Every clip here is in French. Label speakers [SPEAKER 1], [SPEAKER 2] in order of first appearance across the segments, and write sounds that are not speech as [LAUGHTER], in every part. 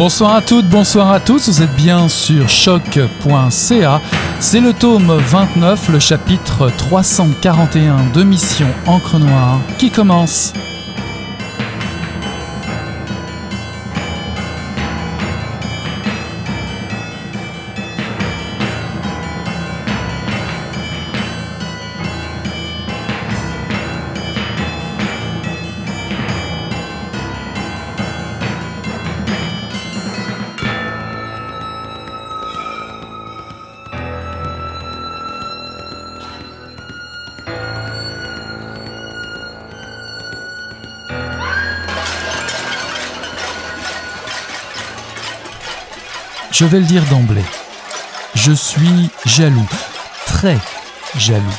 [SPEAKER 1] Bonsoir à toutes, bonsoir à tous, vous êtes bien sur choc.ca. C'est le tome 29, le chapitre 341 de Mission Encre Noire qui commence. Je vais le dire d'emblée. Je suis jaloux, très jaloux.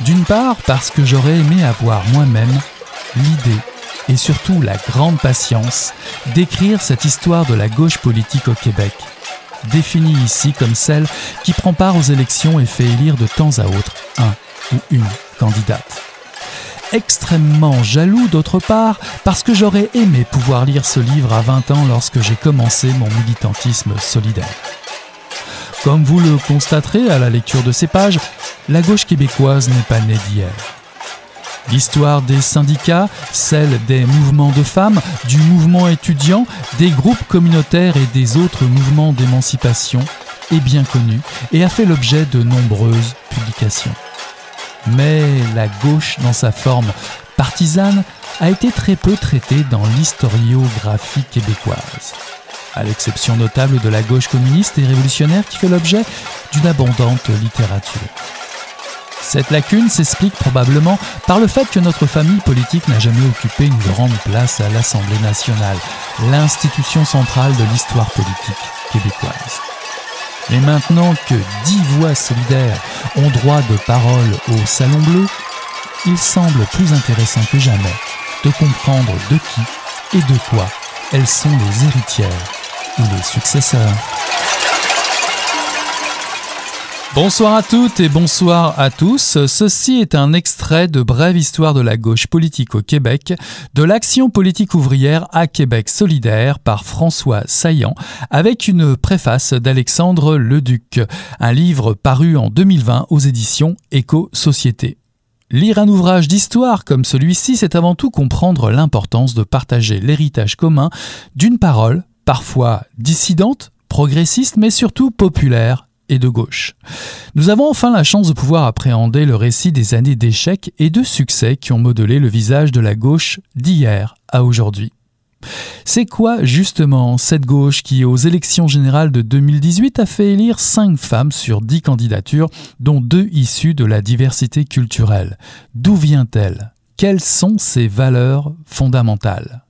[SPEAKER 1] D'une part parce que j'aurais aimé avoir moi-même l'idée et surtout la grande patience d'écrire cette histoire de la gauche politique au Québec, définie ici comme celle qui prend part aux élections et fait élire de temps à autre un ou une candidate extrêmement jaloux d'autre part parce que j'aurais aimé pouvoir lire ce livre à 20 ans lorsque j'ai commencé mon militantisme solidaire. Comme vous le constaterez à la lecture de ces pages, la gauche québécoise n'est pas née d'hier. L'histoire des syndicats, celle des mouvements de femmes, du mouvement étudiant, des groupes communautaires et des autres mouvements d'émancipation est bien connue et a fait l'objet de nombreuses publications mais la gauche dans sa forme partisane a été très peu traitée dans l'historiographie québécoise, à l'exception notable de la gauche communiste et révolutionnaire qui fait l'objet d'une abondante littérature. Cette lacune s'explique probablement par le fait que notre famille politique n'a jamais occupé une grande place à l'Assemblée nationale, l'institution centrale de l'histoire politique québécoise. Mais maintenant que dix voix solidaires ont droit de parole au Salon Bleu, il semble plus intéressant que jamais de comprendre de qui et de quoi elles sont les héritières ou les successeurs. Bonsoir à toutes et bonsoir à tous. Ceci est un extrait de Brève histoire de la gauche politique au Québec, de l'action politique ouvrière à Québec solidaire par François Saillant, avec une préface d'Alexandre Leduc, un livre paru en 2020 aux éditions Éco-Société. Lire un ouvrage d'histoire comme celui-ci, c'est avant tout comprendre l'importance de partager l'héritage commun d'une parole, parfois dissidente, progressiste, mais surtout populaire et de gauche. Nous avons enfin la chance de pouvoir appréhender le récit des années d'échecs et de succès qui ont modelé le visage de la gauche d'hier à aujourd'hui. C'est quoi justement cette gauche qui, aux élections générales de 2018, a fait élire 5 femmes sur 10 candidatures, dont 2 issues de la diversité culturelle? D'où vient-elle? Quelles sont ses valeurs fondamentales?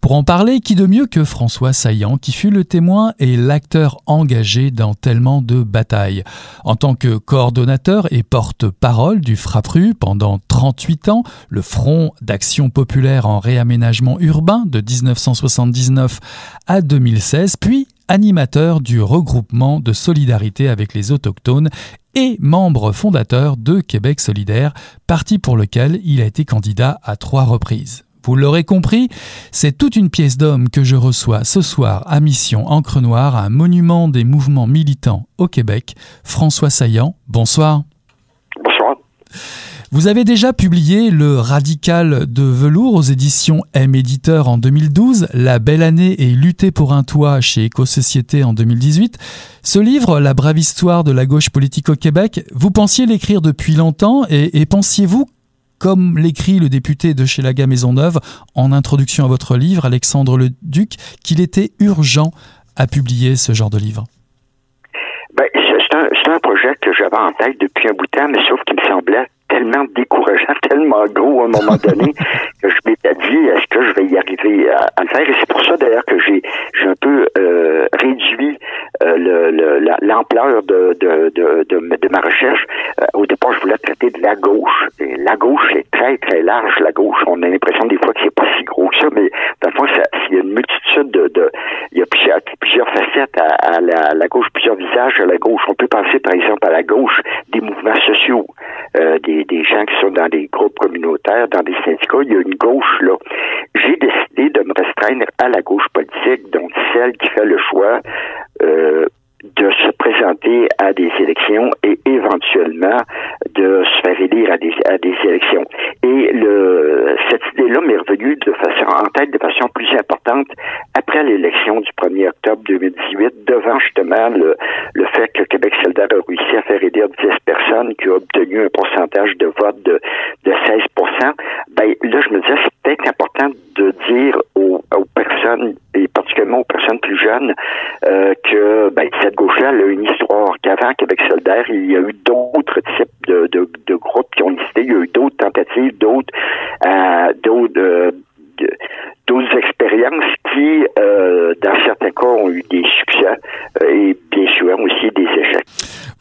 [SPEAKER 1] Pour en parler, qui de mieux que François Saillant, qui fut le témoin et l'acteur engagé dans tellement de batailles? En tant que coordonnateur et porte-parole du FRAPRU pendant 38 ans, le Front d'action populaire en réaménagement urbain de 1979 à 2016, puis animateur du regroupement de solidarité avec les autochtones et membre fondateur de Québec solidaire, parti pour lequel il a été candidat à trois reprises. Vous l'aurez compris, c'est toute une pièce d'homme que je reçois ce soir à Mission Encre Noire, un monument des mouvements militants au Québec. François Saillant, bonsoir.
[SPEAKER 2] Bonsoir.
[SPEAKER 1] Vous avez déjà publié Le Radical de Velours aux éditions M Éditeur en 2012, La Belle Année et Lutter pour un toit chez Éco-Société en 2018. Ce livre, La brave histoire de la gauche politique au Québec, vous pensiez l'écrire depuis longtemps et, et pensiez-vous comme l'écrit le député de chez Laga Maisonneuve en introduction à votre livre, Alexandre Le Duc, qu'il était urgent à publier ce genre de livre.
[SPEAKER 2] Ben, C'est un, un, projet que j'avais en tête depuis un bout de temps, mais sauf qu'il me semblait tellement décourageant, tellement gros à un moment donné [LAUGHS] que je m'étais dit est-ce que je vais y arriver à, le faire? Et c'est pour ça d'ailleurs que j'ai j'ai un peu euh, réduit euh, l'ampleur de, de, de, de, ma recherche. Euh, au départ, je voulais traiter de la gauche. la gauche est très très large. La gauche, on a l'impression des fois que c'est pas si gros que ça, mais dans le fond, il y a une multitude de, de il y a plusieurs, plusieurs facettes à, la, gauche, plusieurs visages à la gauche. On peut penser, par exemple, à la gauche des mouvements sociaux, euh, des, gens qui sont dans des groupes communautaires, dans des syndicats. Il y a une gauche là. J'ai décidé de me restreindre à la gauche politique, donc celle qui fait le choix euh, de se présenter à des élections et éventuellement de se faire élire à des, à des élections. Et le, cette idée-là m'est revenue de façon, en tête de façon plus importante après l'élection du 1er octobre 2018, devant justement le, le fait que Québec solidaire a réussi à faire élire 10 personnes, qui ont obtenu un pourcentage de vote de, de 16 ben là, je me disais, c'est peut-être important de dire aux, aux personnes, et particulièrement aux personnes plus jeunes, euh, que ben, cette gauche-là a une histoire, qu'avant Québec solidaire, il y a eu d'autres types de, de, de, groupes qui ont existé, il y a eu d'autres tentatives, d'autres euh, d'autres euh, d'autres expériences qui, euh, dans certains cas, ont eu des succès euh, et bien sûr aussi des échecs.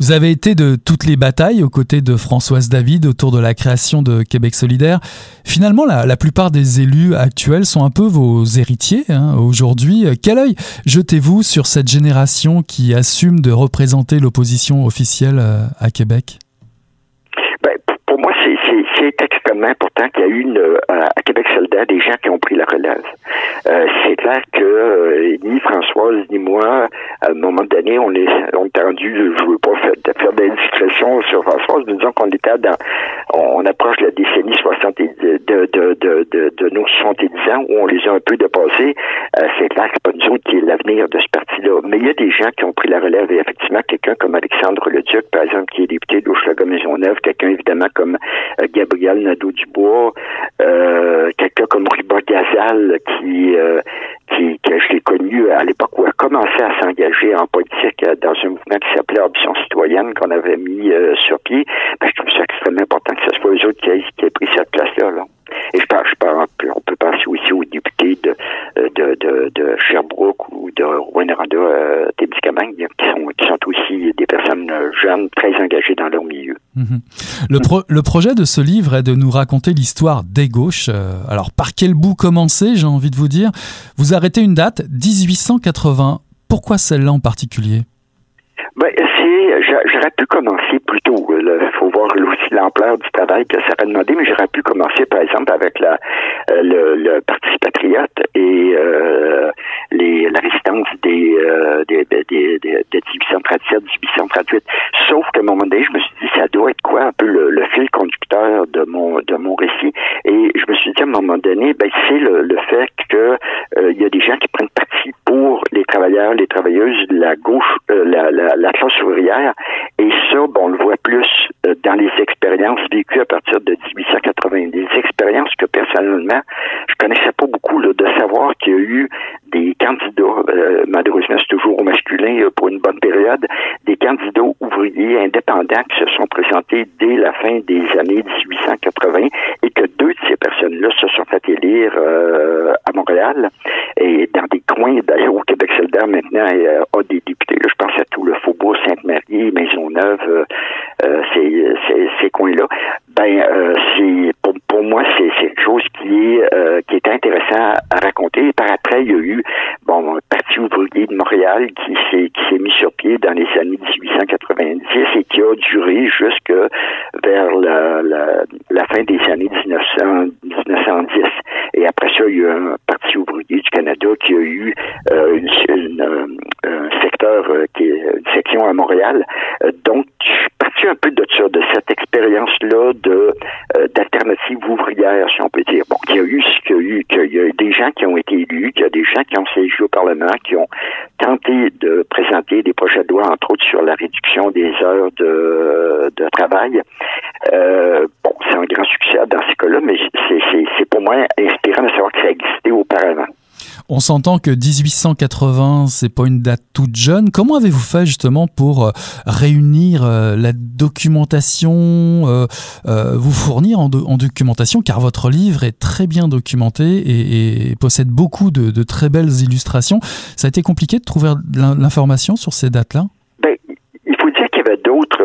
[SPEAKER 1] Vous avez été de toutes les batailles aux côtés de Françoise David autour de la création de Québec solidaire. Finalement, la, plupart des élus actuels sont un peu vos héritiers hein, aujourd'hui. Quel œil jetez-vous sur cette génération qui assume de représenter l'opposition officielle euh, à Québec?
[SPEAKER 2] c'est extrêmement important qu'il y a eu euh, à Québec solidaire des gens qui ont pris la relève. Euh, c'est clair que euh, ni Françoise ni moi, à un moment donné, on est, on est rendu, je veux pas faire, faire des sur Françoise, mais disons qu'on était dans, on, approche la décennie 70, de, de, de, de, nos 70 ans où on les a un peu dépassés. c'est clair que c'est pas nous autres qui est l'avenir de ce parti-là. Mais il y a des gens qui ont pris la relève et effectivement, quelqu'un comme Alexandre Leduc, par exemple, qui est député d'Auchlaga-Maisonneuve, quelqu'un évidemment comme Gabriel Nadeau-Dubois, euh, quelqu'un comme Ruba Gazal qui, euh, qui, que je l'ai connu à l'époque où a commencé à s'engager en politique euh, dans un mouvement qui s'appelait Option citoyenne qu'on avait mis sur pied. Ben, je trouve ça extrêmement important que ce soit eux autres qui aient, pris cette place-là. Là. Et je pense, je on peut penser aussi aux de, de, de, de Sherbrooke ou de Rwanda, euh, Témiscamingue, qui sont, qui sont aussi des personnes jeunes très engagées dans leur milieu.
[SPEAKER 1] Mhm. Le, pro, le projet de ce livre est de nous raconter l'histoire des gauches. Euh, alors, par quel bout commencer, j'ai envie de vous dire? Vous arrêtez une date, 1880. Pourquoi celle-là en particulier?
[SPEAKER 2] Ben, j'aurais pu commencer plus tôt. Il faut voir aussi l'ampleur du travail que ça a demandé, mais j'aurais pu commencer, par exemple, avec la, euh, le, Parti patriote et euh, les, la résistance des, euh, des, des, des, de 1837, 1838. Sauf qu'à un moment donné, je me suis dit, ça doit être quoi un peu le, fil conducteur de mon de mon récit. Et je me suis dit, à un moment donné, ben, c'est le, fait que euh, il y a des gens qui prennent parti pour travailleurs, les travailleuses, la gauche, euh, la, la, la classe ouvrière. Et ça, bon, on le voit plus euh, dans les expériences vécues à partir de 1880. Des expériences que personnellement, je connaissais pas beaucoup de savoir qu'il y a eu des candidats, euh, malheureusement c'est toujours au masculin pour une bonne période, des candidats ouvriers indépendants qui se sont présentés dès la fin des années 1880 et que deux de ces personnes-là se sont fait élire à Montréal et dans des coins, d'ailleurs maintenant a des députés, je pense à tout le Faubourg Sainte-Marie, Maisonneuve, euh, ces, ces, ces coins-là, ben euh, c'est pour, moi c'est quelque chose qui est euh, qui est intéressant à raconter. par après, il y a eu bon un parti ouvrier de Montréal qui s'est mis sur pied dans les années 1890 et qui a duré jusque vers la, fin des années 1900, 1910. Et après ça, il y a eu un parti ouvrier du Canada qui a eu euh, une, une, un secteur qui est une section à Montréal. donc, je suis parti un peu de ça, de cette expérience-là de euh, d'alternative ouvrière, si on peut dire. Bon, il y a eu qu'il y a eu, qu'il y a des gens qui ont été élus, qu'il y a des gens qui ont siégé au Parlement, qui ont tenté de présenter des projets de loi, entre autres sur la réduction des heures de, de travail. Euh, bon, c'est un grand succès dans ces cas-là, mais c'est pour moi inspirant de savoir que ça existait auparavant.
[SPEAKER 1] On s'entend que 1880, c'est pas une date toute jeune. Comment avez-vous fait justement pour euh, réunir euh, la documentation, euh, vous fournir en, documentation, car votre livre est très bien documenté et, possède beaucoup de, très belles illustrations. Ça a été compliqué de trouver l'information sur ces dates-là?
[SPEAKER 2] Ben, Il faut dire qu'il y avait d'autres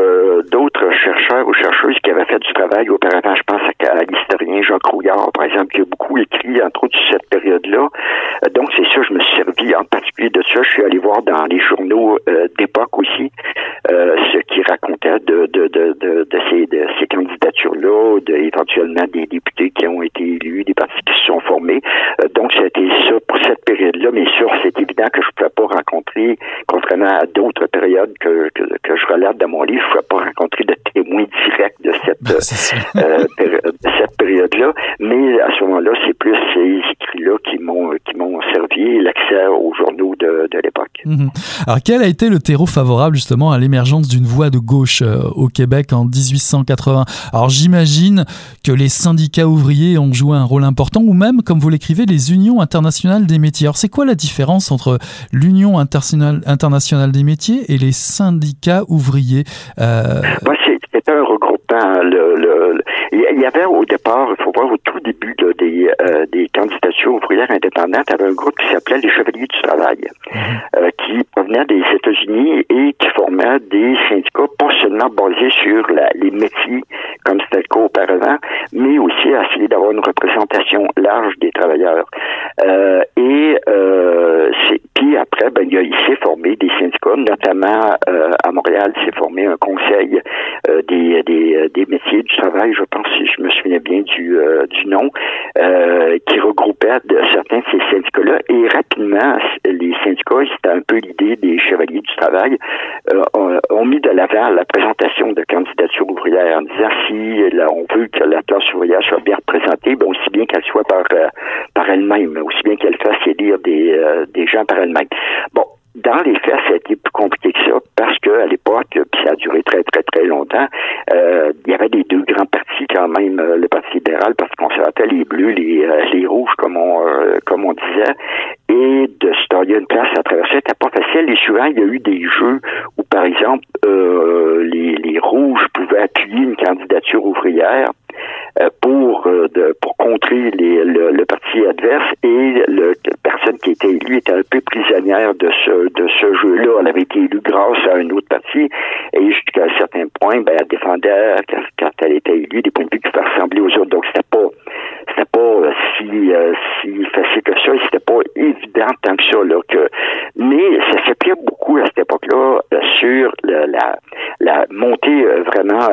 [SPEAKER 2] chercheurs ou chercheuses qui avaient fait du travail auparavant. Je pense à, l'historien Jean Crouillard, par exemple, qui a beaucoup écrit, entre autres, sur cette période-là. Euh, donc, c'est ça, je me suis servi en particulier de ça. Je suis allé voir dans les journaux euh, d'époque aussi ce qui racontait de, ces, candidatures-là, éventuellement des députés qui ont été élus, des partis qui se sont formés. donc, c'était ça pour cette période-là. Mais sûr, c'est évident que je ne pouvais pas rencontrer, contrairement à d'autres périodes que, que je relate dans mon livre, je ne pouvais pas rencontrer de témoins directs de cette, ben, euh, de cette période-là. Mais à ce moment-là, c'est plus ces écrits-là qui m'ont qui m'ont servi l'accès aux journaux de, de l'époque.
[SPEAKER 1] Mhm. Alors, quel a été le terreau favorable justement à l'émergence d'une voix de gauche euh, au Québec en 1880 Alors, j'imagine que les syndicats ouvriers ont joué un rôle important, ou même, comme vous l'écrivez, les unions internationales des métiers. Alors, c'est quoi la différence entre l'Union internationale, internationale des métiers et les syndicats ouvriers
[SPEAKER 2] euh... C'était un regroupement. Le, le, il y avait au départ, il faut voir au tout début des, euh, des candidatures ouvrières indépendantes, il y avait un groupe qui s'appelait les Chevaliers du Travail, mhm. euh, qui provenait des États-Unis et qui formait des syndicats pas seulement basés sur la, les métiers, comme c'était le cas auparavant, mais aussi à essayer d'avoir une représentation large des travailleurs. Euh, et puis après, ben, il, s'est formé des syndicats, notamment à Montréal, s'est formé un conseil des, des, des métiers du travail, je pense si je me souviens bien du, euh, du nom, euh, qui regroupait de, certains de ces syndicats-là. Et rapidement, les syndicats, c'était un peu l'idée des chevaliers du travail, euh, ont, mis de l'avant la présentation de candidatures ouvrières en disant si là, on veut que la classe ouvrière soit bien représentée, ben, aussi bien qu'elle soit par, par elle-même, aussi bien qu'elle fasse élire des, des gens par elle-même. Bon, dans les faits, ça a été plus compliqué que ça parce que à l'époque, puis ça a duré très très très longtemps, euh, il y avait des deux grands partis quand même, euh, le Parti libéral, le Parti conservateur, les bleus, les, euh, les rouges, comme on comme on disait, et de se tailler une place à traverser, c'était pas facile. Et souvent, il y a eu des jeux où, par exemple, les, les rouges pouvaient appuyer une candidature ouvrière pour pour contrer les, le, parti adverse et le, qui était élue était un peu prisonnière de ce de ce jeu-là. Elle avait été élue grâce à un autre parti et jusqu'à un certain point, ben, elle défendait quand, elle était élue des points de vue qui ressembler aux autres. Donc c'était pas c'était pas euh, si si facile que ça, c'était pas évident tant que ça là que mais ça s'appuie beaucoup à cette époque-là sur la, la, la montée vraiment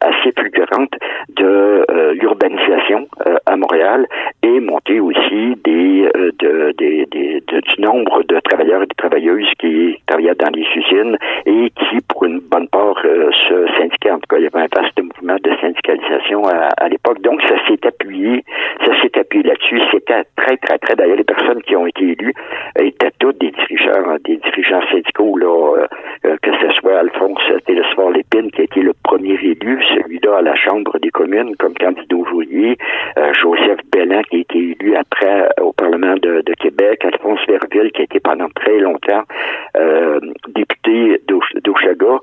[SPEAKER 2] assez fulgurante de euh, euh, à Montréal et monter aussi des, euh, du nombre de travailleurs et de travailleuses qui travaillaient dans les usines et qui, pour une bonne part, se syndiquaient. En tout cas, il y avait un vaste mouvement de syndicalisation à, l'époque. Donc, ça s'est appuyé, ça s'est appuyé là-dessus. C'était très, très, très. D'ailleurs, les personnes qui ont été élues étaient toutes des dirigeants, des dirigeants syndicaux, là, que ce soit Alphonse Télésphore Lépine, qui a été le premier élu, celui-là à la Chambre des communes comme candidat ouvrier, euh, Joseph Bellan qui a été élu après euh, au Parlement de, Québec, Alphonse Verville qui a été pendant très longtemps euh, député d'Oshaga,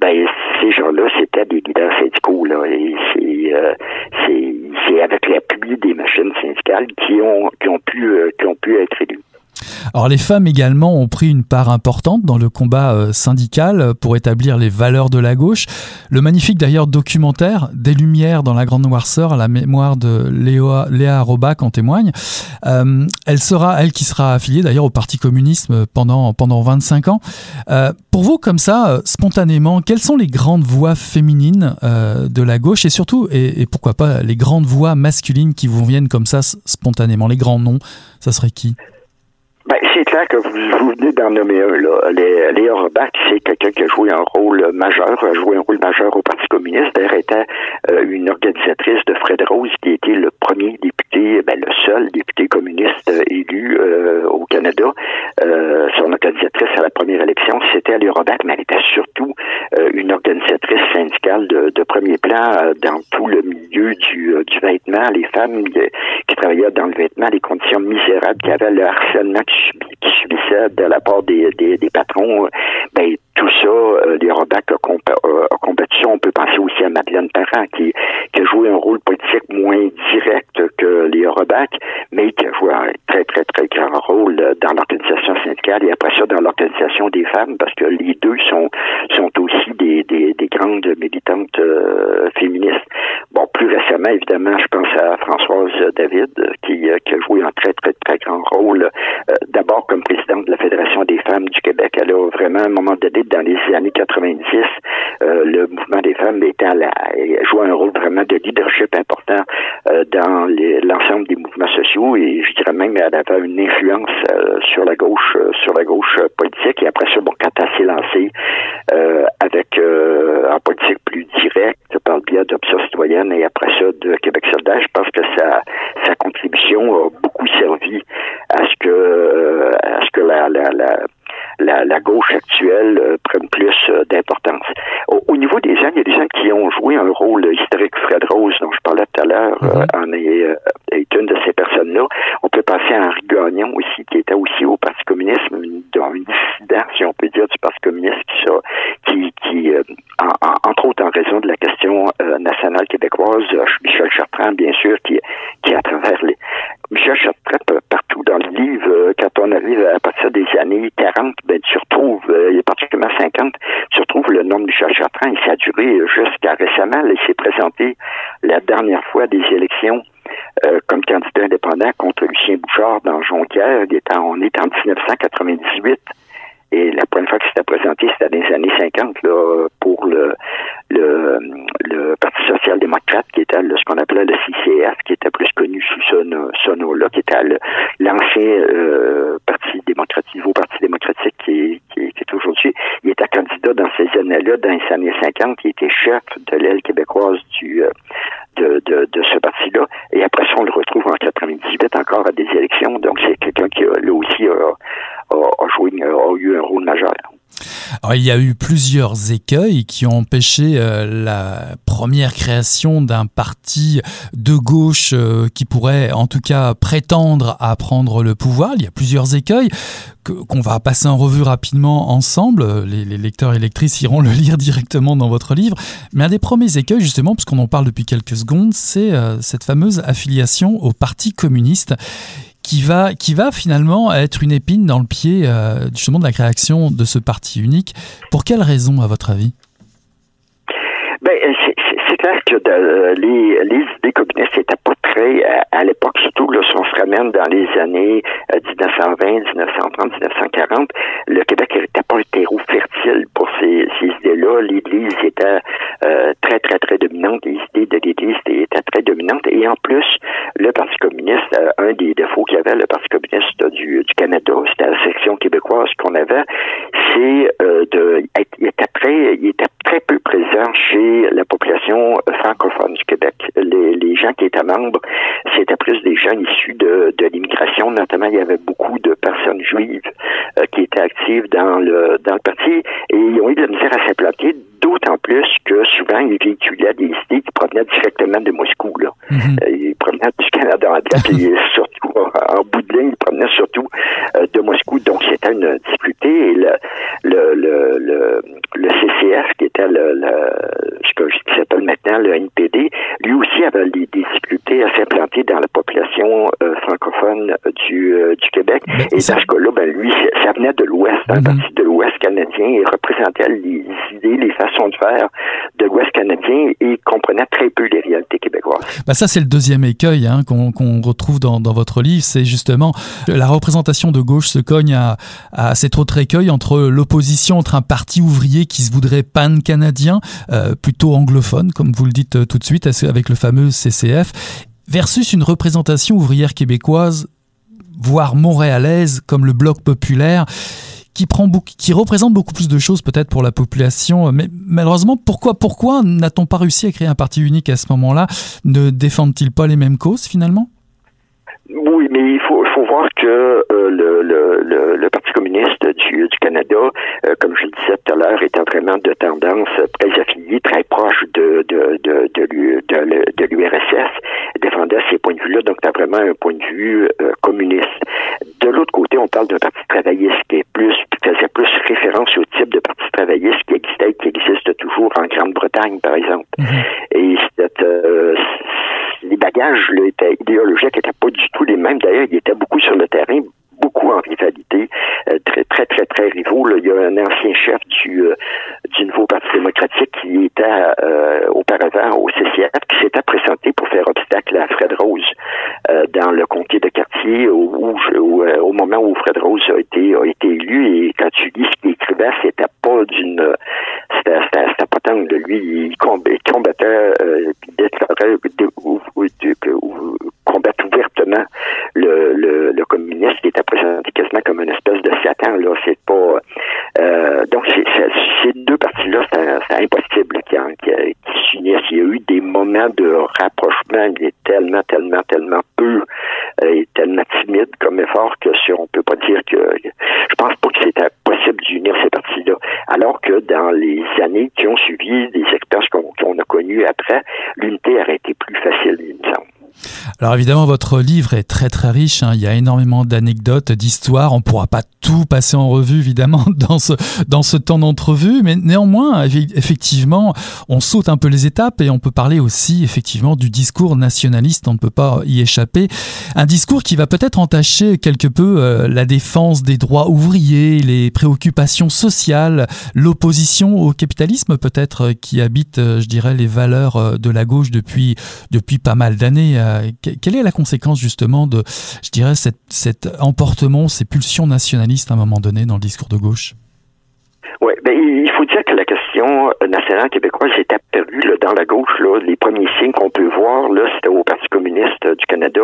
[SPEAKER 2] ben ces gens-là c'était des leaders syndicaux là et c'est c'est avec l'appui des machines syndicales qui ont qui ont pu qui ont pu être élus.
[SPEAKER 1] Alors les femmes également ont pris une part importante dans le combat euh, syndical pour établir les valeurs de la gauche. Le magnifique d'ailleurs documentaire Des Lumières dans la Grande Noirceur à la mémoire de Léa, Léa Robach en témoigne. Euh, elle sera, elle qui sera affiliée d'ailleurs au Parti communiste pendant, pendant 25 ans. Euh, pour vous, comme ça, spontanément, quelles sont les grandes voix féminines de la gauche et surtout, et, et, pourquoi pas, les grandes voix masculines qui vous viennent comme ça spontanément, les grands noms, ça serait qui?
[SPEAKER 2] Ben, c'est clair que vous, vous venez d'en nommer un. Là. Léa Robach, c'est quelqu'un qui a joué un rôle majeur, a joué un rôle majeur au Parti communiste. Elle était euh, une organisatrice de Fred Rose, qui était le premier député, ben, le seul député communiste euh, élu euh, au Canada. son organisatrice à la première élection, c'était Léa Robach, mais elle était surtout une organisatrice syndicale de, de premier plan dans tout le milieu du, du vêtement. Les femmes qui travaillaient dans le vêtement, les conditions misérables, qui avaient le harcèlement qui subissait de la part des, des, des patrons, ben, tout ça, euh, les Robac a, euh, a, combattu ça. On peut penser aussi à Madeleine Parent, qui, qui, a joué un rôle politique moins direct que les Robac, mais qui a joué un très, très, très grand rôle dans syndicale et après ça dans l'organisation des femmes, parce que les deux sont sont aussi des, des, des grandes militantes euh, féministes. Bon, plus récemment, évidemment, je pense à Françoise David, qui, qui a joué un très, très, très grand rôle, d'abord comme présidente de la Fédération a vraiment, à un moment donné, dans les années 90, le mouvement des femmes était à la, joué un rôle vraiment de leadership important dans l'ensemble des mouvements sociaux et je dirais même elle avait une influence euh, sur la gauche euh, sur la gauche euh, politique. Et après ça bon quand elle s'est lancée avec en politique plus directe par le biais d'Option citoyenne et après ça de Québec solidaire je pense que sa sa contribution a beaucoup servi à ce que à ce que la, la, la la, la gauche actuelle euh, prenne plus euh, d'importance. Au, niveau des gens, il y a des gens qui ont joué un rôle historique. Fred Rose, dont je parlais tout à l'heure, mhm. euh, en est, est, une de ces personnes-là. On peut passer à Henri Gagnon aussi, qui était aussi au Parti communiste, dans une dissident, si on peut dire, du Parti communiste, qui, qui, entre autres en raison de la question nationale québécoise, Michel Chartrand, bien sûr, qui, qui à travers les... Michel Chartrand, à partir des années 40, ben, tu retrouves, euh, particulièrement 50, tu retrouves le nom de Michel Chartrand et ça a duré jusqu'à récemment. il s'est présenté la dernière fois des élections euh, comme candidat indépendant contre Lucien Bouchard dans Jonquière. On est en 1998. Et la première fois qu'il s'était présenté, c'était dans les années 50 là, pour le, le, le Parti social-démocrate, qui était ce qu'on appelait le CCF, qui était plus connu sous ce, nom-là, qui était l'ancien euh, Parti démocratique, nouveau Parti démocratique qui, qui, est aujourd'hui. Il était candidat dans ces années-là, dans les années 50, il était chef de l'aile québécoise du euh, de, de, de, ce parti-là. Et après ça, on le retrouve en 98 encore à des élections. Donc, c'est quelqu'un qui, là aussi, a, a, joué, a eu un rôle majeur.
[SPEAKER 1] Il y a eu plusieurs écueils qui ont empêché euh, la première création d'un parti de gauche euh, qui pourrait en tout cas prétendre à prendre le pouvoir. Il y a plusieurs écueils qu'on va passer en revue rapidement ensemble. Les, les, lecteurs et lectrices iront le lire directement dans votre livre. Mais un des premiers écueils, justement, puisqu'on en parle depuis quelques secondes, c'est euh, cette fameuse affiliation au Parti communiste qui va, qui va finalement être une épine dans le pied euh, justement de la création de ce parti unique. Pour quelle raison, à votre avis?
[SPEAKER 2] Ben, c'est clair que les, les, idées communistes n'étaient pas très, à, l'époque surtout, là, si on se ramène dans les années 1920, 1930, 1940, le Québec n'était pas un terreau fertile pour ces, idées-là. L'Église était euh, très, très, très dominante. Les idées de l'Église étaient très dominantes. Et en plus, le Parti communiste, euh, un des défauts qu'il y avait, le Parti communiste du, Canada, c'était la section québécoise qu'on avait, c'est euh, de, il était très, il était très peu présent chez la population francophone du Québec. Gens qui étaient membres, c'était plus des gens issus de, de l'immigration. Notamment, il y avait beaucoup de personnes juives euh, qui étaient actives dans le dans le parti et ils ont eu de la misère à s'implanter D'autant plus que souvent, ils véhiculaient des idées qui provenaient directement de Moscou. Là. Mhm. Euh, ils provenaient du Canada anglais, [LAUGHS] puis surtout, en, bout de ligne, ils provenaient surtout euh, de Moscou. Donc, c'était une difficulté. Et le, le, le, le, CCF, qui était le, le ce que qui s'appelle maintenant le NPD, lui aussi avait des, difficultés à s'implanter dans la population euh, francophone du, du Québec. Ben, et dans ce cas-là, ben, lui, ça venait de l'Ouest, un mhm. parti de l'Ouest canadien, et représentait les idées, les façons de faire de l'Ouest canadien et comprenait très peu les réalités québécoises.
[SPEAKER 1] Bah ça, c'est le deuxième écueil hein, qu'on retrouve dans, dans, votre livre, c'est justement la représentation de gauche se cogne à, à cet autre écueil entre l'opposition entre un parti ouvrier qui se voudrait pan-canadien, euh, plutôt anglophone, comme vous le dites euh, tout de suite, avec le fameux Versus une représentation ouvrière québécoise voire montréalaise comme le bloc populaire qui, qui représente beaucoup plus de choses peut-être pour la population. Mais malheureusement, pourquoi, pourquoi n'a-t-on pas réussi à créer un parti unique à ce moment-là? Ne défendent-ils pas les mêmes causes finalement?
[SPEAKER 2] Oui, mais il faut, faut voir que euh, le, le, le, Parti communiste du, du Canada, euh, comme je le disais tout à l'heure, était vraiment de tendance très affiliée, très proche de, de, de, de, l'URSS, défendait ces points de vue-là, donc tu vraiment un point de vue euh, communiste. De l'autre côté, on parle d'un parti travailliste qui est plus, qui faisait plus référence au type de parti travailliste qui existait, qui existe toujours en Grande-Bretagne, par exemple. Mm-hmm. Et cette, les bagages là, idéologiques n'étaient pas du tout les mêmes. D'ailleurs, il était beaucoup sur le terrain, beaucoup en rivalité très, très, très, très rivaux. Il y a un ancien chef du, du nouveau Parti démocratique qui était auparavant au CCF, qui s'était présenté pour faire obstacle à Fred Rose dans le comté de quartier où, au moment où Fred Rose a été, a été élu. Et quand tu lis ce qu'il écrivait, c'était pas d'une c'était de lui, il combattait, euh, déclarait, ou, combattre ouvertement le, le, communisme qui était présenté quasiment comme une espèce de Satan. Là, c'est pas. Euh, donc ces deux parties-là, c'est impossible qu'ils qui s'unissent. Il y a eu des moments de rapprochement, il est tellement, tellement, tellement peu euh, et tellement timide comme effort que si on peut pas dire que je pense ces parties-là. Alors que dans les années qui ont suivi, des expériences qu'on a connues après, l'unité aurait été plus facile, il me semble.
[SPEAKER 1] Alors évidemment, votre livre est très très riche. Hein. Il y a énormément d'anecdotes, d'histoires. On ne pourra pas tout passer en revue, évidemment, [LAUGHS] dans ce, dans ce temps d'entrevue. Mais néanmoins, effectivement, on saute un peu les étapes et on peut parler aussi, effectivement, du discours nationaliste. On ne peut pas y échapper. Un discours qui va peut-être entacher quelque peu euh, la défense des droits ouvriers, les préoccupations sociales, l'opposition au capitalisme, peut-être, euh, qui habite, euh, je dirais, les valeurs de la gauche depuis, depuis pas mal d'années euh, quelle est la conséquence justement de, je dirais, cet emportement, ces pulsions nationalistes à un moment donné dans le discours de gauche?
[SPEAKER 2] Oui, ben, il faut dire que la question nationale québécoise est apparue dans la gauche. Là, les premiers signes qu'on peut voir, là, c'était au Parti communiste du Canada,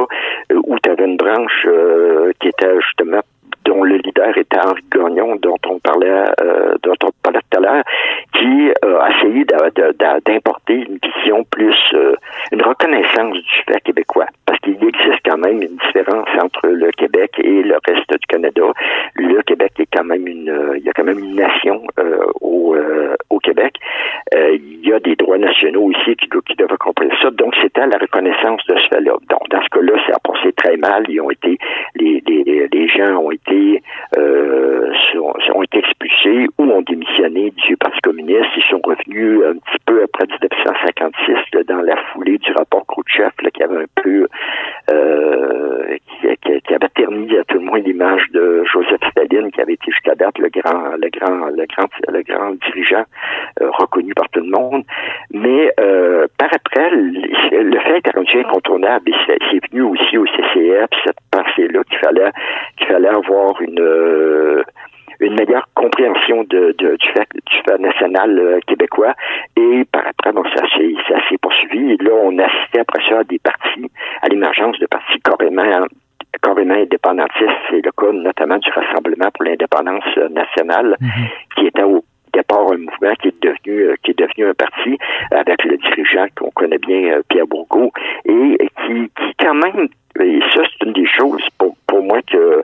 [SPEAKER 2] euh, où tu avais une branche euh, qui était justement dont le leader était Henri Gagnon, dont on parlait, euh, dont on parlait tout à l'heure, qui euh, a essayé d'importer une vision plus, euh, une reconnaissance du fait québécois, parce qu'il existe quand même une différence entre le Québec et le reste du Canada. Le Québec est quand même une, il y a quand même une nation Québec. il y a des droits nationaux ici qui, qui doivent comprendre ça. Donc c'était la reconnaissance de ce fait-là. Donc dans ce cas-là, ça a passé très mal. Ils ont été, les, gens ont été euh, ont été expulsés ou ont démissionné du Parti communiste. Ils sont revenus un petit peu après 1956 dans la foulée du rapport Khrouchtchev qui avait un peu euh, qui, avait terni à tout le moins l'image de Joseph Staline qui avait été jusqu'à date le grand le grand le grand le grand dirigeant euh, reconnu par tout le monde. Mais par après, le fait est rendu incontournable et c'est venu aussi au CCF cette pensée-là qu'il fallait qu'il fallait avoir une euh, une meilleure compréhension de, du, fait, du fait national euh, québécois. Et par après, bon, ça s'est poursuivi. Et là, on assistait après ça à des partis, à l'émergence de partis carrément carrément indépendantistes. C'est le cas notamment du Rassemblement pour l'indépendance nationale, mm-hmm. qui était au départ un mouvement qui est devenu qui est devenu un parti avec le dirigeant qu'on connaît bien Pierre Bourgault et qui, qui quand même et ça, c'est une des choses pour, pour moi que,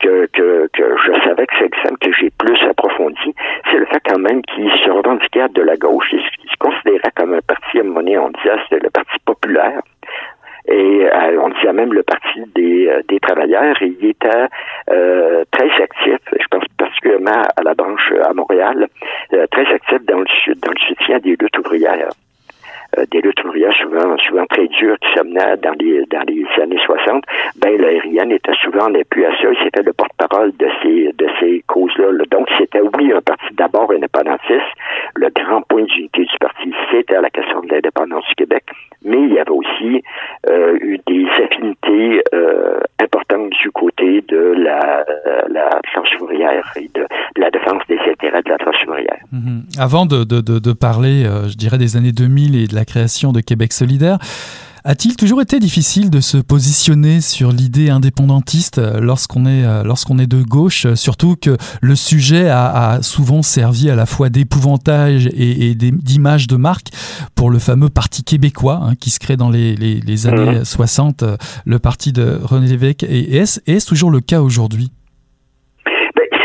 [SPEAKER 2] que, que, que je savais que c'est exemple que j'ai plus approfondi. C'est le fait quand même qu'il se revendiquait de la gauche. Il, se considérait comme un parti, à un moment donné, on disait c'était le parti populaire. Et euh, on disait même le parti des, euh, des travailleurs. Il était euh, très actif, je pense particulièrement à la branche à Montréal, très actif dans le, dans le soutien des luttes ouvrières. Euh, des luttes ouvrières souvent, souvent très dures qui s'amenaient dans les, dans les années 60, ben, l'aérienne était souvent en appui à ça. C'était le porte-parole de ces, de ces causes-là. Donc, c'était, oui, un parti d'abord indépendantiste. Le grand point d'unité du parti, c'était la question de l'indépendance du Québec. Mais il y avait aussi euh, eu des affinités euh, importantes du côté de la, la classe ouvrière et de, la défense des intérêts de la classe ouvrière.
[SPEAKER 1] Mm-hmm. Avant de, de, de, parler, je dirais, des années 2000 et de la création de Québec solidaire. A-t-il toujours été difficile de se positionner sur l'idée indépendantiste lorsqu'on est, euh, lorsqu'on est de gauche, surtout que le sujet a, souvent servi à la fois d'épouvantage et, d'image de marque pour le fameux Parti québécois hein, qui se crée dans les, années 60, mmh. euh, le parti de René Lévesque. Et est-ce toujours le cas aujourd'hui?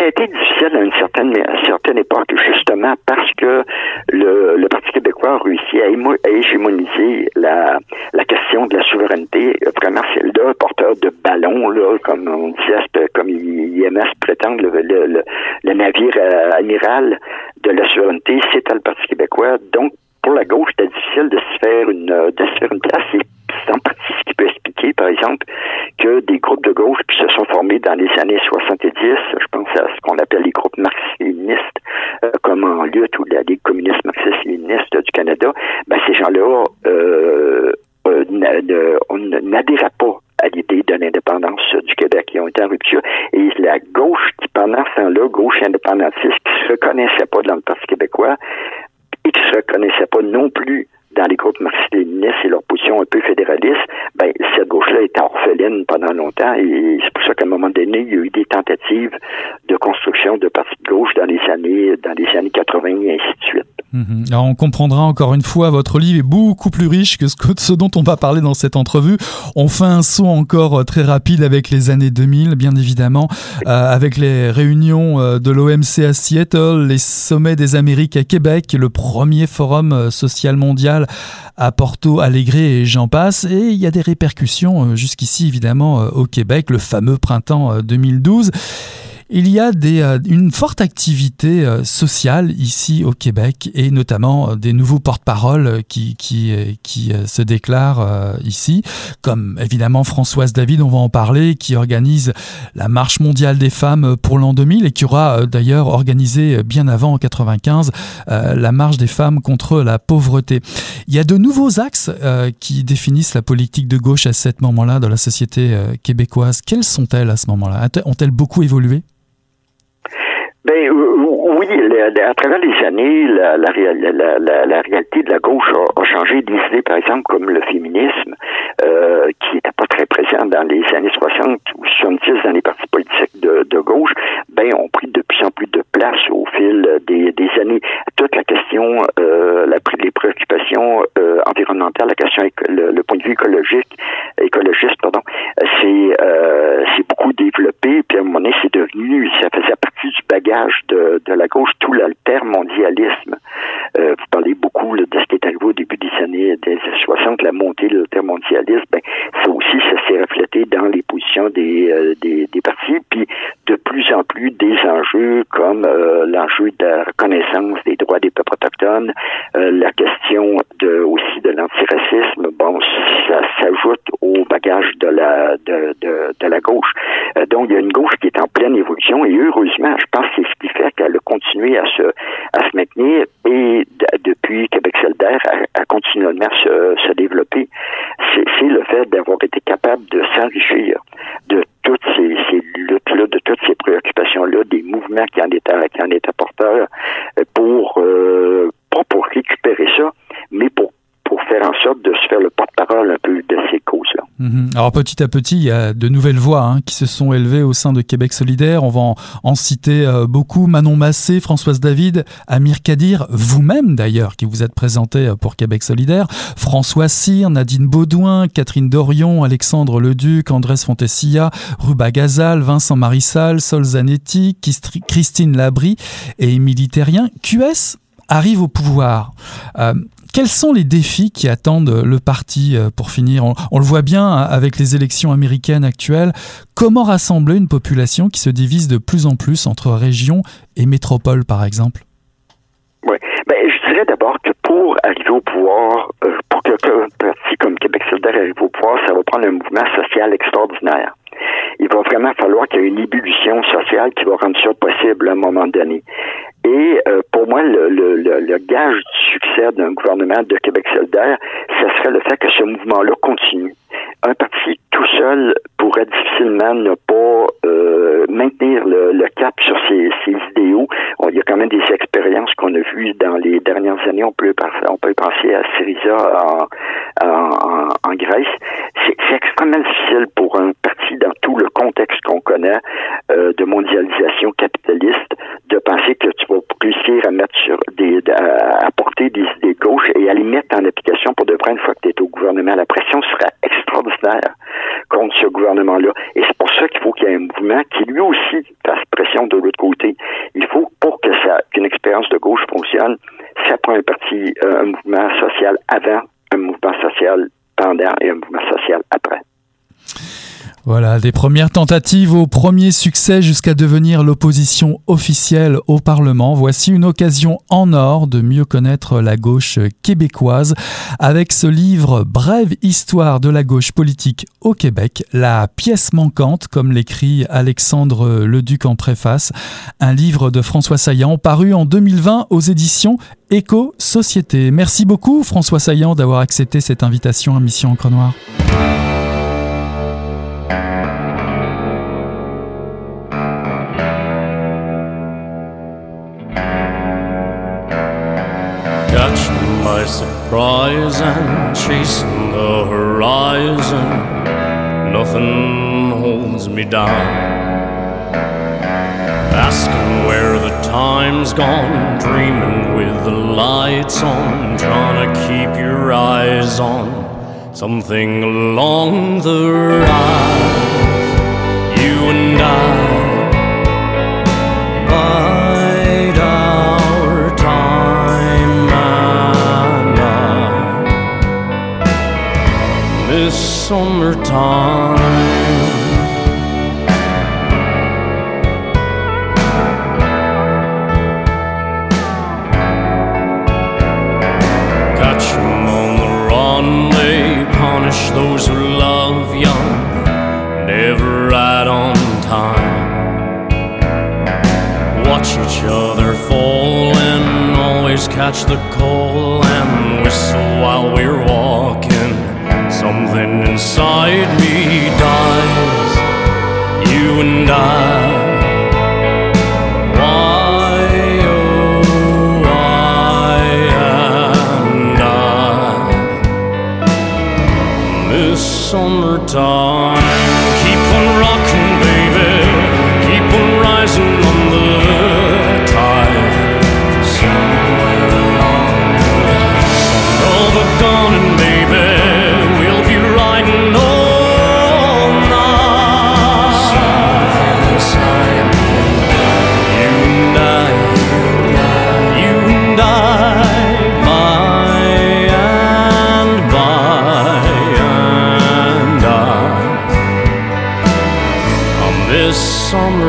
[SPEAKER 2] ça a été difficile à une certaine, à certaine époque, justement parce que le, le Parti québécois a réussi à, à hégémoniser la, la question de la souveraineté. Vraiment, c'est le porteur de ballon, là, comme on disait, comme IMS prétend, le, le, le, navire euh, amiral de la souveraineté, c'était le Parti québécois. Donc, pour la gauche, c'était difficile de se faire une, de se faire une place. C'est en partie ce qui peut expliquer par exemple, que des groupes de gauche qui se sont formés dans les années 70, je pense à ce qu'on appelle les groupes marxistes, euh, comme en lutte ou la Ligue communiste marxiste-léniniste du Canada, ben, ces gens-là euh, euh, n'adhéraient pas à l'idée de l'indépendance du Québec. Ils ont été en rupture. Et la gauche qui, pendant ce temps-là, gauche indépendantiste, qui se reconnaissait pas dans le Parti québécois et qui se reconnaissait pas non plus dans les groupes marxistes-léninistes et leur position un peu fédéraliste, ben, cette gauche-là était orpheline pendant longtemps et c'est pour ça qu'à un moment donné, il y a eu des tentatives de construction de partis de gauche dans les années, dans les années 80 et ainsi de suite.
[SPEAKER 1] Mhm. On comprendra encore une fois, votre livre est beaucoup plus riche que ce, dont on va parler dans cette entrevue. On fait un saut encore euh, très rapide avec les années 2000, bien évidemment, euh, avec les réunions euh, de l'OMC à Seattle, les sommets des Amériques à Québec, le premier forum social mondial à Porto Alegre et j'en passe. Et il y a des répercussions jusqu'ici, évidemment, au Québec, le fameux printemps 2012. Il y a des, euh, une forte activité euh, sociale ici au Québec et notamment euh, des nouveaux qui, qui se déclarent ici, comme évidemment Françoise David, on va en parler, qui organise la Marche mondiale des femmes pour l'an 2000 et qui aura d'ailleurs organisé bien avant en 95 la Marche des femmes contre la pauvreté. Il y a de nouveaux axes qui définissent la politique de gauche à ce moment-là dans la société québécoise. Quelles sont-elles à ce moment-là? Ont-elles beaucoup évolué?
[SPEAKER 2] Ben oui, à travers les années, la, réalité de la gauche a, changé. Des idées, par exemple, comme le féminisme, euh, qui n'était pas très présent dans les années 60 ou 70 dans les partis politiques de, gauche, ben ont pris de plus en plus de place au fil des, années. Toute la question, euh, la, les préoccupations euh, environnementales, la question, le, le, point de vue écologique, écologiste, pardon, euh, c'est beaucoup développé. Puis à un moment donné, c'est ça faisait partie du bagage de, de la gauche, tout l'altermondialisme. Euh, vous parlez beaucoup de qui est au début des années, des 60, la montée de l'altermondialisme. Ben, ça aussi, ça s'est reflété dans les positions des, euh, des, des, partis. Puis de plus en plus, des enjeux comme euh, l'enjeu de la reconnaissance des droits des peuples autochtones, euh, la question de, aussi de l'antiracisme, bon, ça s'ajoute au bagage de la, de, de, de la gauche. donc, il y a une gauche qui est en pleine évolution et heureusement, je pense c'est ce qui fait qu'elle a continué à se, à se maintenir et Québec solidaire a, continuellement se, développer. C'est le fait d'avoir été capable de s'enrichir de toutes ces, luttes-là, de toutes ces préoccupations-là, des mouvements qui en étaient, qui en porteurs, pour, euh, pas pour récupérer ça, mais pour pour faire en sorte de se faire le porte-parole un peu de ces causes-là.
[SPEAKER 1] Mhm. Alors petit à petit, il y a de nouvelles voix hein, qui se sont élevées au sein de Québec solidaire. On va en, citer euh, beaucoup. Manon Massé, Françoise David, Amir Kadir, vous-même d'ailleurs, qui vous êtes présenté euh, pour Québec solidaire, François Cyr, Nadine Baudouin, Catherine Dorion, Alexandre Leduc, Andrés Fontesilla, Ruba Gazal, Vincent Marissal, Sol Zanetti, Christine Labrie et Émilie Terrien. QS arrive au pouvoir. Euh, quels sont les défis qui attendent le parti euh, pour finir? On, le voit bien hein, avec les élections américaines actuelles. Comment rassembler une population qui se divise de plus en plus entre régions et métropoles, par exemple?
[SPEAKER 2] Oui. Ben, je dirais d'abord que pour arriver au pouvoir, euh, pour que, un parti comme Québec solidaire arrive au pouvoir, ça va prendre un mouvement social extraordinaire il va vraiment falloir qu'il y ait une ébullition sociale qui va rendre ça possible à un moment donné. Et euh, pour moi, le, le, le, gage du succès d'un gouvernement de Québec solidaire, ce serait le fait que ce mouvement-là continue. Un parti tout seul pourrait difficilement ne pas euh, maintenir le, le, cap sur ses, ses idéaux. il y a quand même des expériences qu'on a vues dans les dernières années. On peut, on peut penser à Syriza en, en, en Grèce. C'est extrêmement difficile pour un parti dans tout le contexte qu'on connaît euh, de mondialisation capitaliste de penser que tu vas réussir à mettre sur des à apporter des idées gauches et à les mettre en application pour de vrai une fois que tu es au gouvernement. La pression sera contre ce gouvernement-là. Et c'est pour ça qu'il faut qu'il y ait un mouvement qui lui aussi fasse pression de l'autre côté. Il faut pour que ça qu'une expérience de gauche fonctionne, ça prend un parti, euh, un mouvement social avant, un mouvement social pendant et un mouvement social après.
[SPEAKER 1] Voilà, des premières tentatives au premier succès jusqu'à devenir l'opposition officielle au Parlement. Voici une occasion en or de mieux connaître la gauche québécoise avec ce livre Brève histoire de la gauche politique au Québec, la pièce manquante, comme l'écrit Alexandre Leduc en préface, un livre de François Saillant paru en 2020 aux éditions Éco-Société. Merci beaucoup François Saillant d'avoir accepté cette invitation à Mission Encre Noire.
[SPEAKER 3] By surprise and chasing the horizon. Nothing holds me down. Asking where the time's gone, dreaming with the lights on, trying to keep your eyes on something along the rise. You and I. summertime. Catch them on the run, they punish those who love young, never right on time. Watch each other fall and always catch the call and whistle while we're walking. Something inside me dies, you and I. Why, oh, I and I. This summertime,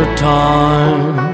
[SPEAKER 1] Page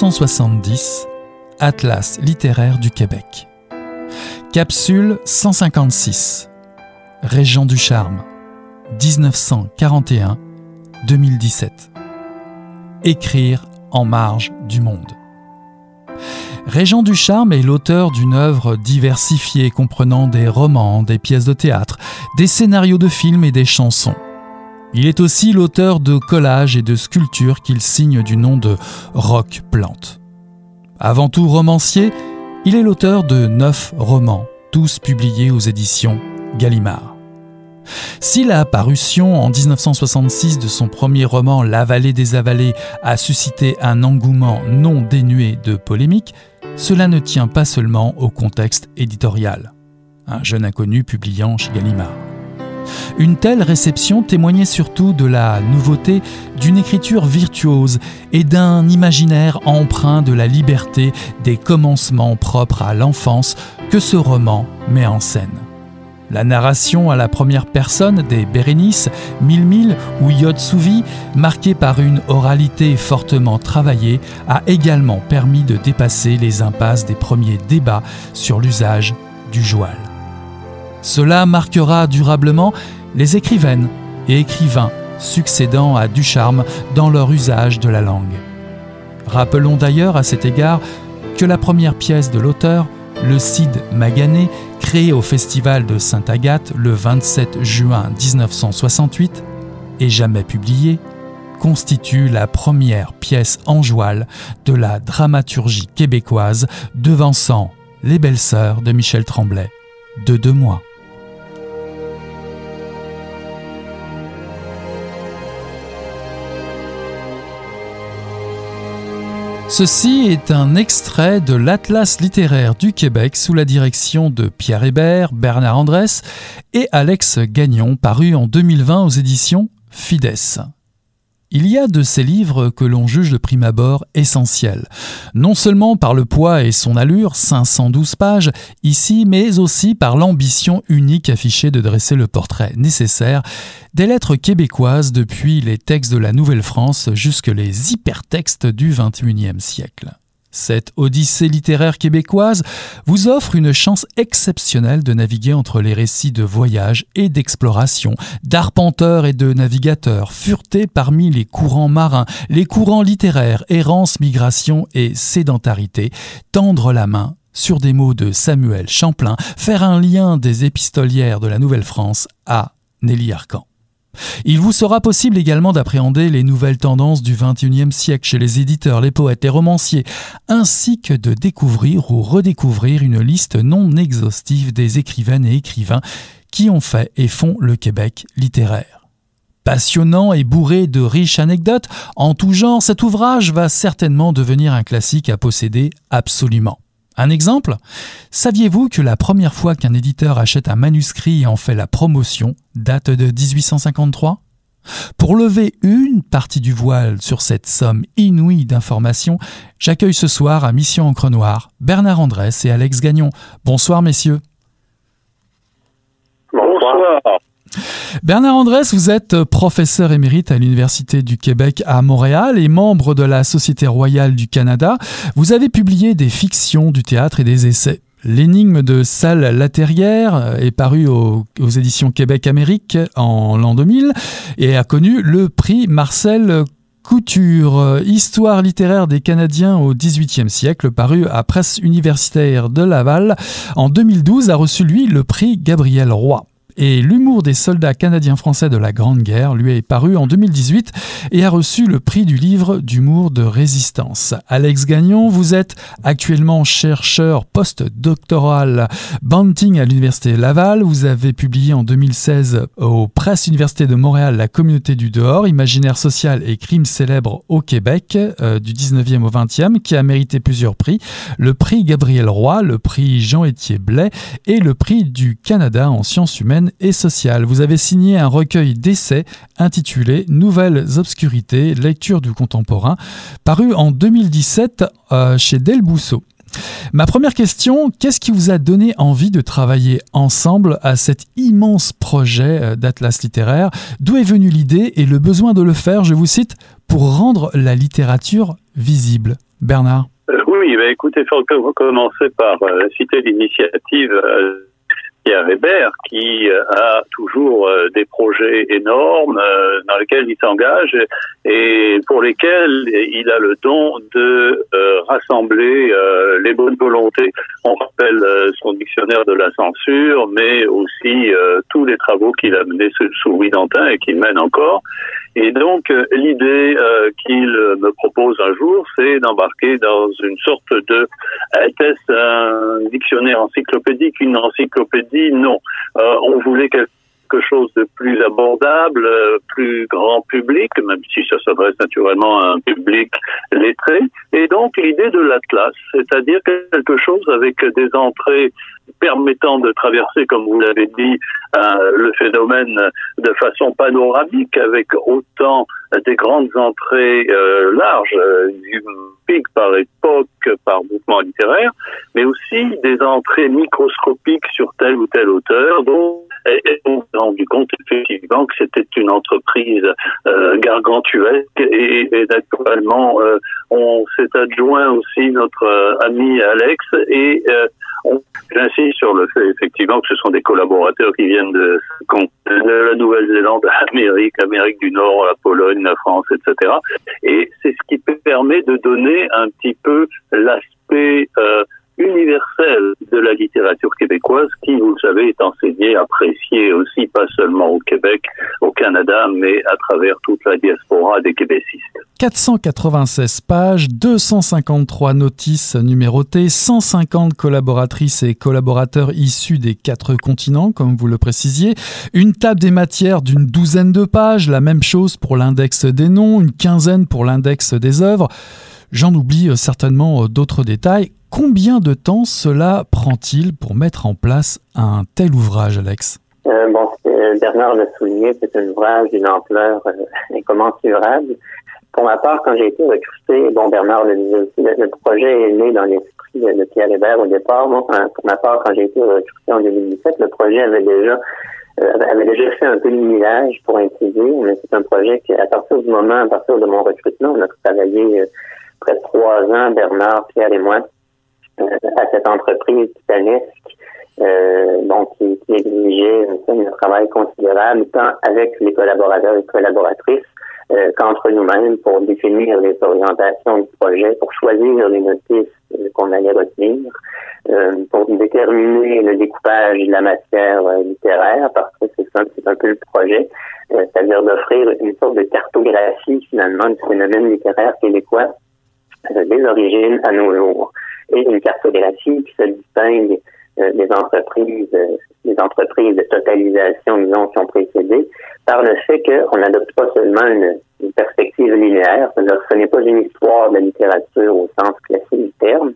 [SPEAKER 1] 270, Atlas littéraire du Québec. Capsule 156, Régent du Charme, 1941-2017. Écrire en marge du monde. Régent du Charme est l'auteur d'une œuvre diversifiée comprenant des romans, des pièces de théâtre, des scénarios de films et des chansons. Il est aussi l'auteur de collages et de sculptures qu'il signe du nom de Rock Plante. Avant tout romancier, il est l'auteur de neuf romans, tous publiés aux éditions Gallimard. Si la parution en 1966 de son premier roman La vallée des avalées a suscité un engouement non dénué de polémique, cela ne tient pas seulement au contexte éditorial. Un jeune inconnu publiant chez Gallimard. Une telle réception témoignait surtout de la nouveauté d'une écriture virtuose et d'un imaginaire empreint de la liberté des commencements propres à l'enfance que ce roman met en scène. La narration à la première personne des Bérénices, Mille ou Yod-Souvi, marquée par une oralité fortement travaillée, a également permis de dépasser les impasses des premiers débats sur l'usage du joual. Cela marquera durablement les écrivaines et écrivains succédant à Ducharme dans leur usage de la langue. Rappelons d'ailleurs à cet égard que la première pièce de l'auteur, le Cid Magané, créée au Festival de Sainte-Agathe le 27 juin 1968 et jamais publiée, constitue la première pièce en de la dramaturgie québécoise devançant Les Belles Sœurs de Michel Tremblay de deux mois. Ceci est un extrait de l'Atlas littéraire du Québec sous la direction de Pierre Hébert, Bernard Andrès et Alex Gagnon, paru en 2020 aux éditions Fides. Il y a de ces livres que l'on juge de prime abord essentiels, non seulement par le poids et son allure, 512 pages ici, mais aussi par l'ambition unique affichée de dresser le portrait nécessaire des lettres québécoises depuis les textes de la Nouvelle-France jusque les hypertextes du XXIe siècle. Cette odyssée littéraire québécoise vous offre une chance exceptionnelle de naviguer entre les récits de voyage et d'exploration, d'arpenteurs et de navigateurs, furetés parmi les courants marins, les courants littéraires, errance, migration et sédentarité, tendre la main sur des mots de Samuel Champlain, faire un lien des épistolières de la Nouvelle-France à Nelly Arcan. Il vous sera possible également d'appréhender les nouvelles tendances du XXIe siècle chez les éditeurs, les poètes, les romanciers, ainsi que de découvrir ou redécouvrir une liste non exhaustive des écrivaines et écrivains qui ont fait et font le Québec littéraire. Passionnant et bourré de riches anecdotes en tout genre, cet ouvrage va certainement devenir un classique à posséder absolument. Un exemple Saviez-vous que la première fois qu'un éditeur achète un manuscrit et en fait la promotion date de 1853 Pour lever une partie du voile sur cette somme inouïe d'informations, j'accueille ce soir à Mission Encre Noire Bernard Andrès et Alex Gagnon. Bonsoir messieurs.
[SPEAKER 2] Bonsoir.
[SPEAKER 1] Bernard Andrès, vous êtes professeur émérite à l'Université du Québec à Montréal et membre de la Société royale du Canada. Vous avez publié des fictions, du théâtre et des essais. L'énigme de Salle Laterrière est paru aux, éditions Québec-Amérique en l'an 2000 et a connu le prix Marcel Couture, Histoire littéraire des Canadiens au XVIIIe siècle, paru à Presse universitaire de Laval en 2012, a reçu lui le prix Gabriel Roy et L'humour des soldats canadiens-français de la Grande Guerre lui est paru en 2018 et a reçu le prix du livre d'humour de résistance. Alex Gagnon, vous êtes actuellement chercheur post-doctoral Banting à l'Université Laval. Vous avez publié en 2016 aux Presses Université de Montréal La communauté du dehors, imaginaire social et crimes célèbres au Québec euh, du 19e au 20e qui a mérité plusieurs prix. Le prix Gabriel Roy, le prix Jean-Étier Blais et le prix du Canada en sciences humaines et sociale. Vous avez signé un recueil d'essais intitulé Nouvelles obscurités, lecture du contemporain, paru en 2017 euh, chez Del Bousseau. Ma première question, qu'est-ce qui vous a donné envie de travailler ensemble à cet immense projet euh, d'Atlas littéraire? D'où est venue l'idée et le besoin de le faire, je vous cite, pour rendre la littérature visible? Bernard?
[SPEAKER 4] Euh, Oui, bah écoutez, il faut commencer par citer l'initiative Pierre Hébert, qui euh, a toujours euh, des projets énormes euh, dans lesquels il s'engage et pour lesquels il a le don de rassembler les bonnes volontés. On rappelle son dictionnaire de la censure, mais aussi tous les travaux qu'il a menés sous Louis Dantin et qu'il mène encore. Et donc, euh, l'idée euh, qu'il me propose un jour, c'est d'embarquer dans une sorte de... Était-ce un dictionnaire encyclopédique, une encyclopédie Non. Euh, on voulait quelque chose de plus abordable, plus grand public, même si ça s'adresse naturellement à un public lettré. Et donc l'idée de l'Atlas, c'est-à-dire quelque chose avec des entrées permettant de traverser, comme vous l'avez dit, euh, le phénomène de façon panoramique, avec autant des grandes entrées euh, larges, euh, du pic par époque, par mouvement littéraire, mais aussi des entrées microscopiques sur tel ou tel auteur, dont on s'est rendu compte effectivement que c'était une entreprise gargantuesque et, et naturellement on s'est adjoint aussi notre ami Alex et J'insiste sur le fait effectivement que ce sont des collaborateurs qui viennent de, la Nouvelle-Zélande, l'Amérique, l'Amérique du Nord, la Pologne, la France, etc. Et c'est ce qui permet de donner un petit peu l'aspect euh, universel de la littérature québécoise qui, vous le savez, est enseigné, apprécié aussi, pas seulement au Québec, au Canada, mais à travers toute la diaspora des québécistes.
[SPEAKER 1] 496 pages, 253 notices numérotées, 150 collaboratrices et collaborateurs issus des quatre continents, comme vous le précisiez, une table des matières d'une douzaine de pages, la même chose pour l'index des noms, une quinzaine pour l'index des œuvres. J'en oublie euh, certainement euh, d'autres détails. Combien de temps cela prend-il pour mettre en place un tel ouvrage, Alex?
[SPEAKER 5] Euh, bon, Bernard l'a souligné, c'est un ouvrage d'une ampleur [LAUGHS] incommensurable. Pour ma part, quand j'ai été recruté, bon, Bernard le disait aussi, le, projet est né dans l'esprit de, Pierre Hébert au départ. Moi, pour ma part, quand j'ai été recruté en 2017, le projet avait déjà fait un peu de millage pour inciter, mais c'est un projet qui, à partir du moment, à partir de mon recrutement, on a travaillé près de trois ans, Bernard, Pierre et moi, euh, à cette entreprise titanesque, euh, donc qui, qui exigeait un travail considérable, tant avec les collaborateurs et collaboratrices euh, qu'entre nous-mêmes pour définir les orientations du projet, pour choisir les notices euh, qu'on allait retenir, euh, pour déterminer le découpage de la matière littéraire, parce que c'est un, un peu le projet, c'est-à-dire d'offrir une sorte de cartographie finalement du phénomène littéraire québécois des origines à nos jours. Et une cartographie qui se distingue euh, des entreprises, euh, des entreprises de totalisation, disons, qui ont précédé, par le fait qu'on n'adopte pas seulement une, perspective linéaire, que ce n'est pas une histoire de la littérature au sens classique du terme,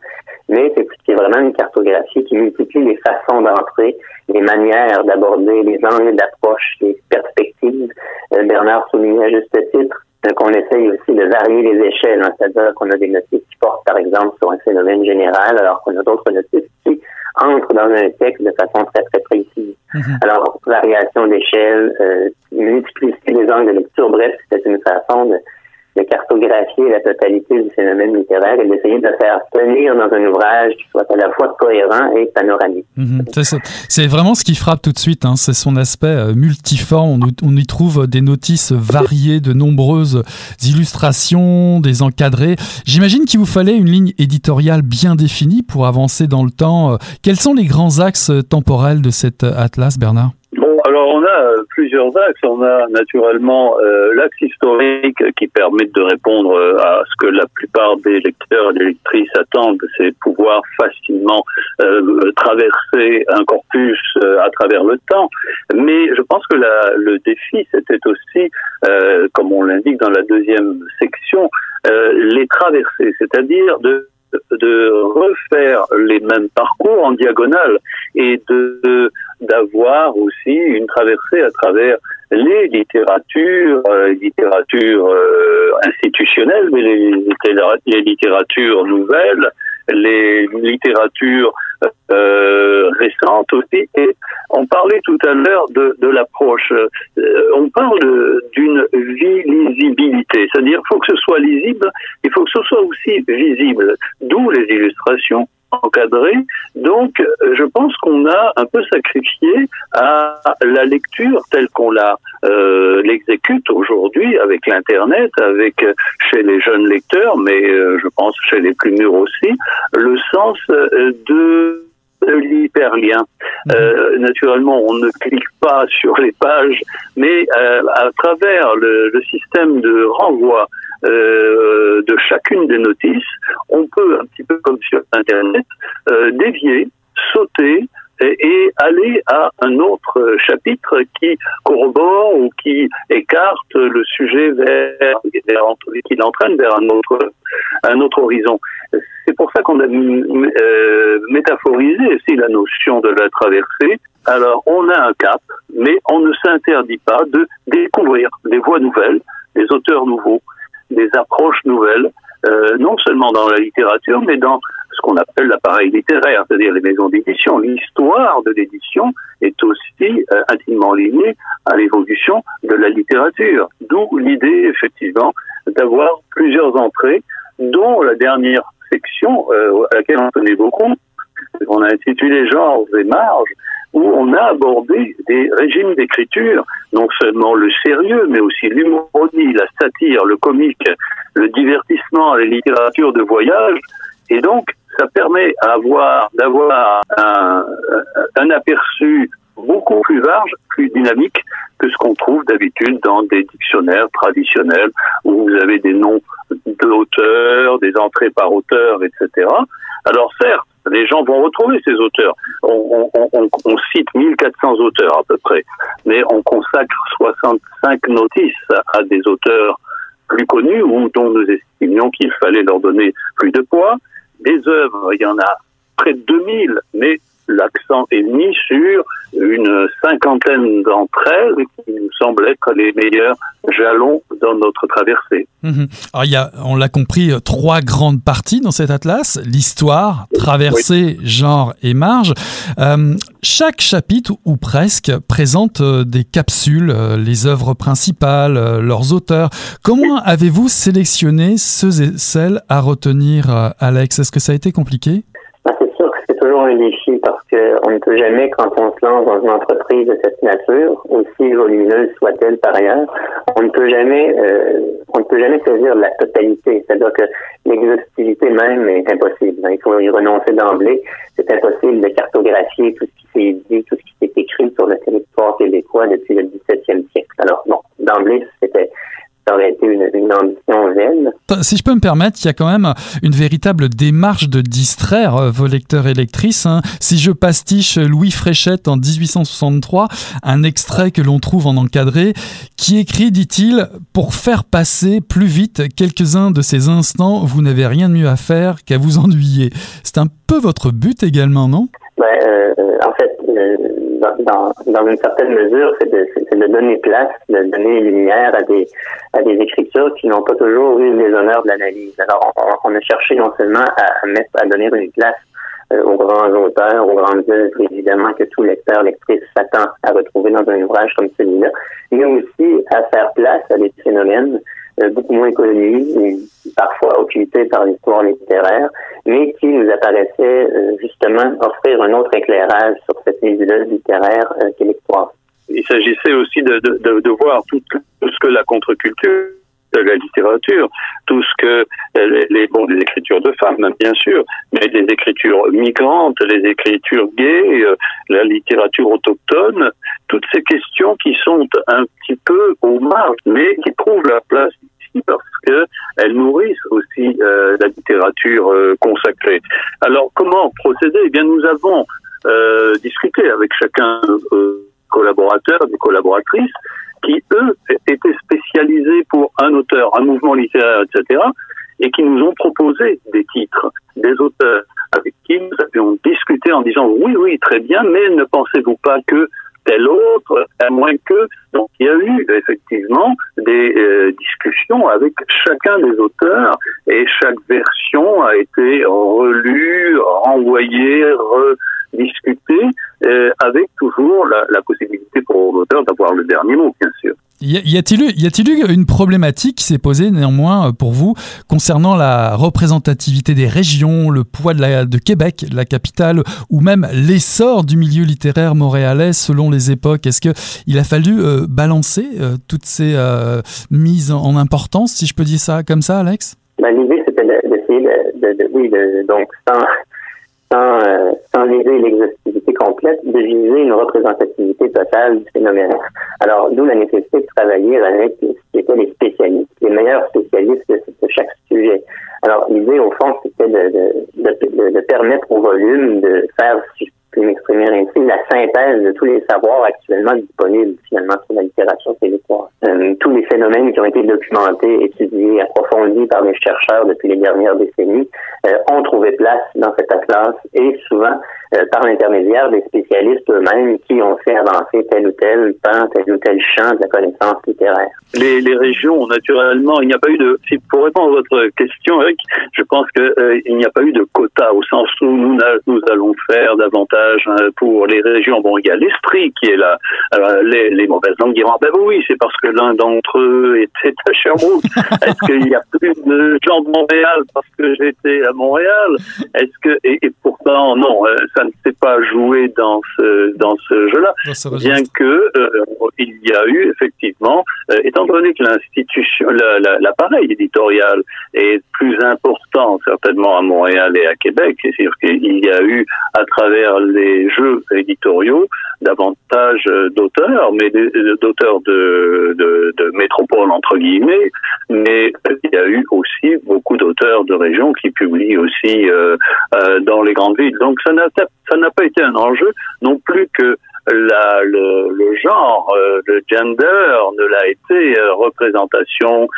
[SPEAKER 5] mais c'est vraiment une cartographie qui multiplie les façons d'entrer, les manières d'aborder, les angles d'approche, les perspectives. Euh, Bernard soulignait à juste titre qu'on essaye aussi de varier les échelles, hein. c'est-à-dire qu'on a des notices qui portent, par exemple, sur un phénomène général, alors qu'on a d'autres notices qui entrent dans un texte de façon très, très précise. Mm-hmm. Alors, variation d'échelle, euh, multiplicité des angles de lecture, bref, c'est une façon de, de cartographier la totalité du phénomène littéraire et d'essayer de faire tenir dans un ouvrage qui soit à la fois cohérent et panoramique.
[SPEAKER 1] Mhm. c'est vraiment ce qui frappe tout de suite, hein. c'est son aspect euh, multiforme. On, y trouve des notices variées, de nombreuses illustrations, des encadrés. J'imagine qu'il vous fallait une ligne éditoriale bien définie pour avancer dans le temps. Quels sont les grands axes temporels de cet atlas, Bernard?
[SPEAKER 4] Alors on a euh, plusieurs axes. On a naturellement euh, l'axe historique qui permet de répondre euh, à ce que la plupart des lecteurs et des lectrices attendent, c'est pouvoir facilement traverser un corpus à travers le temps. Mais je pense que le défi, c'était aussi, comme on l'indique dans la deuxième section, les traverser, c'est-à-dire de de refaire les mêmes parcours en diagonale et de d'avoir aussi une traversée à travers les littératures, euh, littératures euh, institutionnelles, mais les, littératures nouvelles, les littératures euh, récentes aussi. Et on parlait tout à l'heure de, de l'approche. Euh, on parle d'une visibilité, c'est-à-dire faut que ce soit lisible, il faut que ce soit aussi visible, d'où les illustrations encadrées. Donc, je pense qu'on a un peu sacrifié à la lecture telle qu'on la euh, l'exécute aujourd'hui avec l'internet, avec chez les jeunes lecteurs, mais euh, je pense chez les plus mûrs aussi, le sens de l'hyperlien. Euh, naturellement, on ne clique pas [LAUGHS] sur les pages, mais euh, à travers le, le, système de renvoi euh, de chacune des notices, on peut, un petit peu comme sur Internet, euh, dévier, sauter, et, aller à un autre chapitre qui corrobore ou qui écarte le sujet vers, qui l'entraîne vers un autre, un autre horizon. C'est pour ça qu'on a euh, métaphorisé aussi la notion de la traversée. Alors, on a un cap, mais on ne s'interdit pas de découvrir des voies nouvelles, des auteurs nouveaux, des approches nouvelles, euh, non seulement dans la littérature, mais dans ce qu'on appelle l'appareil littéraire, c'est-à-dire les maisons d'édition. L'histoire de l'édition est aussi euh, intimement liée à l'évolution de la littérature, d'où l'idée effectivement d'avoir plusieurs entrées, dont la dernière section euh, à laquelle on tenait beaucoup, on a intitulé Genres et marges, où on a abordé des régimes d'écriture, non seulement le sérieux, mais aussi l'humorodie, la satire, le comique, le divertissement, la littérature de voyage, et donc ça permet avoir d'avoir un, un aperçu beaucoup plus large, plus dynamique que ce qu'on trouve d'habitude dans des dictionnaires traditionnels où vous avez des noms d'auteurs, des entrées par auteur, etc. Alors certes, les gens vont retrouver ces auteurs. On, on, on, on, cite 1400 auteurs à peu près, mais on consacre 65 notices à des auteurs plus connus ou dont nous estimions qu'il fallait leur donner plus de poids. Des œuvres, il y en a près de 2000, mais l'accent est mis sur une cinquantaine d'entre elles qui nous semblent être les meilleurs jalons dans notre traversée.
[SPEAKER 1] Mhm. Alors, il y a, on l'a compris, trois grandes parties dans cet atlas l'histoire, traversée, genre et marge. Euh, chaque chapitre, ou presque, présente euh, des capsules, euh, les œuvres principales, leurs auteurs. Comment avez-vous sélectionné ceux et celles à retenir, Alex? Est-ce que ça a été compliqué?
[SPEAKER 5] Toujours un défi parce qu'on ne peut jamais, quand on se lance dans une entreprise de cette nature, aussi volumineuse soit-elle par ailleurs, on ne peut jamais, euh, on ne peut jamais saisir la totalité. C'est-à-dire que l'exhaustivité même est impossible. Il faut y renoncer d'emblée. C'est impossible de cartographier tout ce qui s'est dit, tout ce qui s'est écrit sur le territoire québécois depuis le 17e siècle. Alors, bon, d'emblée, c'était ça aurait été une, ambition vaine.
[SPEAKER 1] Si je peux me permettre, il y a quand même une véritable démarche de distraire euh, vos lecteurs et lectrices. Hein. Si je pastiche Louis Fréchette en 1863, un extrait que l'on trouve en encadré, qui écrit, dit-il, pour faire passer plus vite quelques-uns de ces instants, vous n'avez rien de mieux à faire qu'à vous ennuyer. C'est un peu votre but également, non?
[SPEAKER 5] Ben, euh, En fait, euh, dans, dans, une certaine mesure, c'est de, de, donner place, de donner lumière à des, à des écritures qui n'ont pas toujours eu les honneurs de l'analyse. Alors, on, a cherché non seulement à, mettre, à donner une place euh, aux grands auteurs, aux grandes œuvres, évidemment, que tout lecteur, lectrice s'attend à retrouver dans un ouvrage comme celui-là, mais aussi à faire place à des phénomènes beaucoup moins connus, parfois occultés par l'histoire littéraire, mais qui nous apparaissaient euh, justement offrir un autre éclairage sur cette nébuleuse littéraire euh, qu'est l'histoire.
[SPEAKER 4] Il s'agissait aussi de, de, de, voir tout, tout, ce que la contre-culture de la littérature, tout ce que les, bon, écritures de femmes, bien sûr, mais les écritures migrantes, les écritures gays, la littérature autochtone, toutes ces questions qui sont un petit peu au marge, mais qui trouvent la place parce qu'elles nourrissent aussi euh, la littérature euh, consacrée. Alors comment procéder? Eh bien nous avons euh, discuté avec chacun collaborateurs, des collaboratrices, qui eux étaient spécialisés pour un auteur, un mouvement littéraire, etc., et qui nous ont proposé des titres, des auteurs avec qui nous avions discuté en disant oui, oui, très bien, mais ne pensez-vous pas que tel autre, à moins que. Donc il y a eu effectivement des euh, discussions avec chacun des auteurs et chaque version a été relue, renvoyée, rediscutée, euh, avec toujours la, la possibilité pour l'auteur d'avoir le dernier mot, bien sûr.
[SPEAKER 1] Y a-t-il eu, eu une problématique qui s'est posée néanmoins euh, pour vous concernant la représentativité des régions, le poids de, Québec, la capitale, ou même l'essor du milieu littéraire montréalais selon les époques? Est-ce que il a fallu euh, balancer euh, toutes ces mises en importance, si je peux dire ça comme ça, Alex?
[SPEAKER 5] Ben, L'idée, c'était d'essayer de, oui, donc sans, sans, sans l'exhaustivité complète, de viser une représentativité totale du phénomène. Alors, d'où la nécessité de travailler avec ce qui étaient les spécialistes, les meilleurs spécialistes de, chaque sujet. Alors, l'idée, au fond, c'était de, permettre au volume de faire, si je puis m'exprimer ainsi, la synthèse de tous les savoirs actuellement disponibles, finalement, sur la littérature québécoise. Euh, tous les phénomènes qui ont été documentés, étudiés, approfondis par les chercheurs depuis les dernières décennies, ont trouvé place dans cette atlas et souvent euh, par l'intermédiaire des spécialistes eux-mêmes qui ont fait avancer tel ou tel pan, tel ou tel champ de la connaissance littéraire.
[SPEAKER 4] Les, les régions, naturellement, il n'y a pas eu de... Si pour répondre à votre question, Eric, je pense qu'il euh, n'y a pas eu de quota au sens où nous, nous allons faire davantage hein, pour les régions. Bon, il y a l'esprit qui est là. Alors, les, les mauvaises langues diront, ben oui, c'est parce que l'un d'entre eux était à Sherbrooke. [LAUGHS] Est-ce qu'il y a plus de gens de Montréal parce que j'étais à Montréal. Est-ce que... Et, et pourtant, non, euh, ça ne s'est pas joué dans ce dans ce jeu-là, bien que euh, il y a eu effectivement, euh, étant donné que l'institution, l'appareil éditorial est plus important certainement à Montréal et à Québec, c'est-à-dire qu'il y a eu à travers les jeux éditoriaux davantage d'auteurs, mais d'auteurs de, de, de métropole entre guillemets, mais il y a eu aussi beaucoup d'auteurs de régions qui publient aussi euh, euh, dans les grandes villes. Donc ça n'a ça n'a pas été un enjeu non plus que le, genre, euh, le gender ne l'a été représentation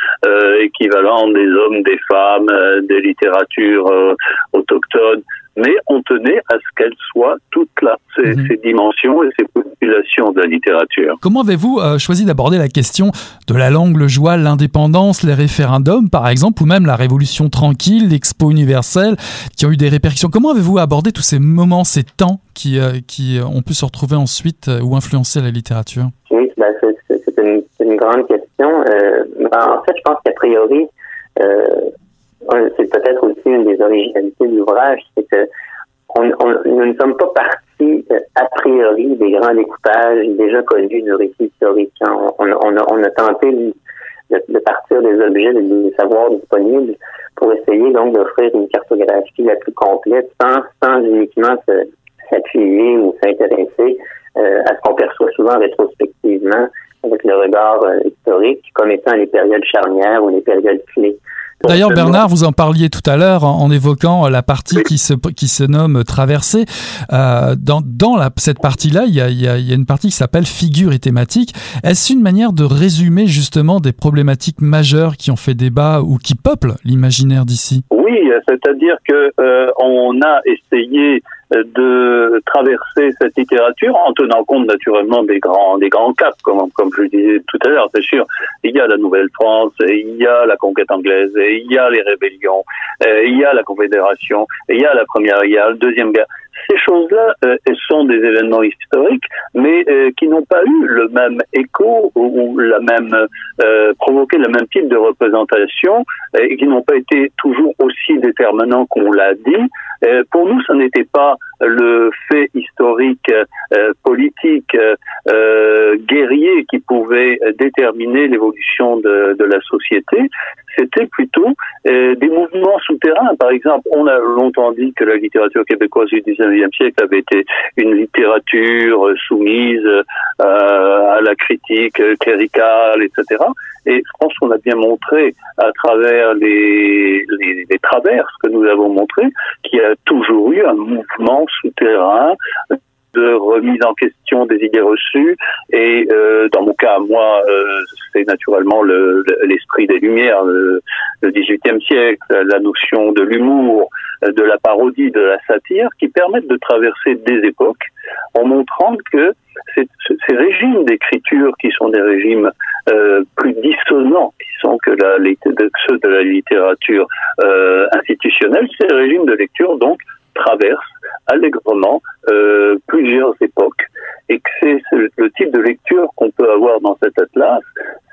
[SPEAKER 4] équivalente des hommes, des femmes, des littératures autochtones mais on tenait à ce qu'elle soit toute là, ces, mhm. ces, dimensions et ces populations de la littérature.
[SPEAKER 1] Comment avez-vous euh, choisi d'aborder la question de la langue, le joie, l'indépendance, les référendums, par exemple, ou même la Révolution tranquille, l'Expo universelle, qui ont eu des répercussions? Comment avez-vous abordé tous ces moments, ces temps qui, euh, qui euh, ont pu se retrouver ensuite ou influencer la littérature?
[SPEAKER 5] Oui, bah, c'est une, une, grande question. Bah, en fait, je pense qu'a priori, c'est peut-être aussi une des originalités de l'ouvrage, c'est que nous ne sommes pas partis euh, a priori des grands découpages déjà connus de récits historiques. Hein. On, on, a, on, a, tenté de, partir des objets, des savoirs disponibles pour essayer donc d'offrir une cartographie la plus complète sans, sans uniquement s'appuyer ou s'intéresser euh, à ce qu'on perçoit souvent rétrospectivement avec le regard euh, historique comme étant les périodes charnières ou les périodes clés.
[SPEAKER 1] D'ailleurs, Bernard, vous en parliez tout à l'heure en, évoquant la partie qui, se, qui se nomme traversée. Euh, dans dans la, cette partie-là, il y a, y, a, y a, une partie qui s'appelle figure et thématique. Est-ce une manière de résumer justement des problématiques majeures qui ont fait débat ou qui peuplent l'imaginaire d'ici?
[SPEAKER 4] Oui, c'est-à-dire que euh, on a essayé de traverser cette littérature en tenant compte naturellement des grands des grands caps comme comme je disais tout à l'heure c'est sûr. Il y a la Nouvelle-France il y a la conquête anglaise il y a les rébellions il y a la Confédération il y a la première il y a la deuxième guerre ces choses-là euh, sont des événements historiques, mais euh, qui n'ont pas eu le même écho ou, la même euh, provoqué le même type de représentation et qui n'ont pas été toujours aussi déterminants qu'on l'a dit. pour nous, ce n'était pas le fait historique, politique, guerrier qui pouvait déterminer l'évolution de, de, la société. C'était plutôt des mouvements souterrains. Par exemple, on a longtemps dit que la littérature québécoise du 19e siècle avait été une littérature soumise euh, à la critique cléricale, etc. Et je pense qu'on a bien montré à travers les, les, les traverses que nous avons montrées qu'il y a toujours eu un mouvement souterrain de remise en question des idées reçues. Et euh, dans mon cas, moi, euh, c'est naturellement l'esprit des Lumières, le, le 18e siècle, la notion de l'humour, de la parodie, de la satire, qui permettent de traverser des époques en montrant que ces régimes d'écriture qui sont des régimes euh, plus dissonants, qui sont que ceux de la littérature euh, institutionnelle, ces régimes de lecture donc traversent allègrement euh, plusieurs époques et que c'est le type de lecture qu'on peut avoir dans cet atlas,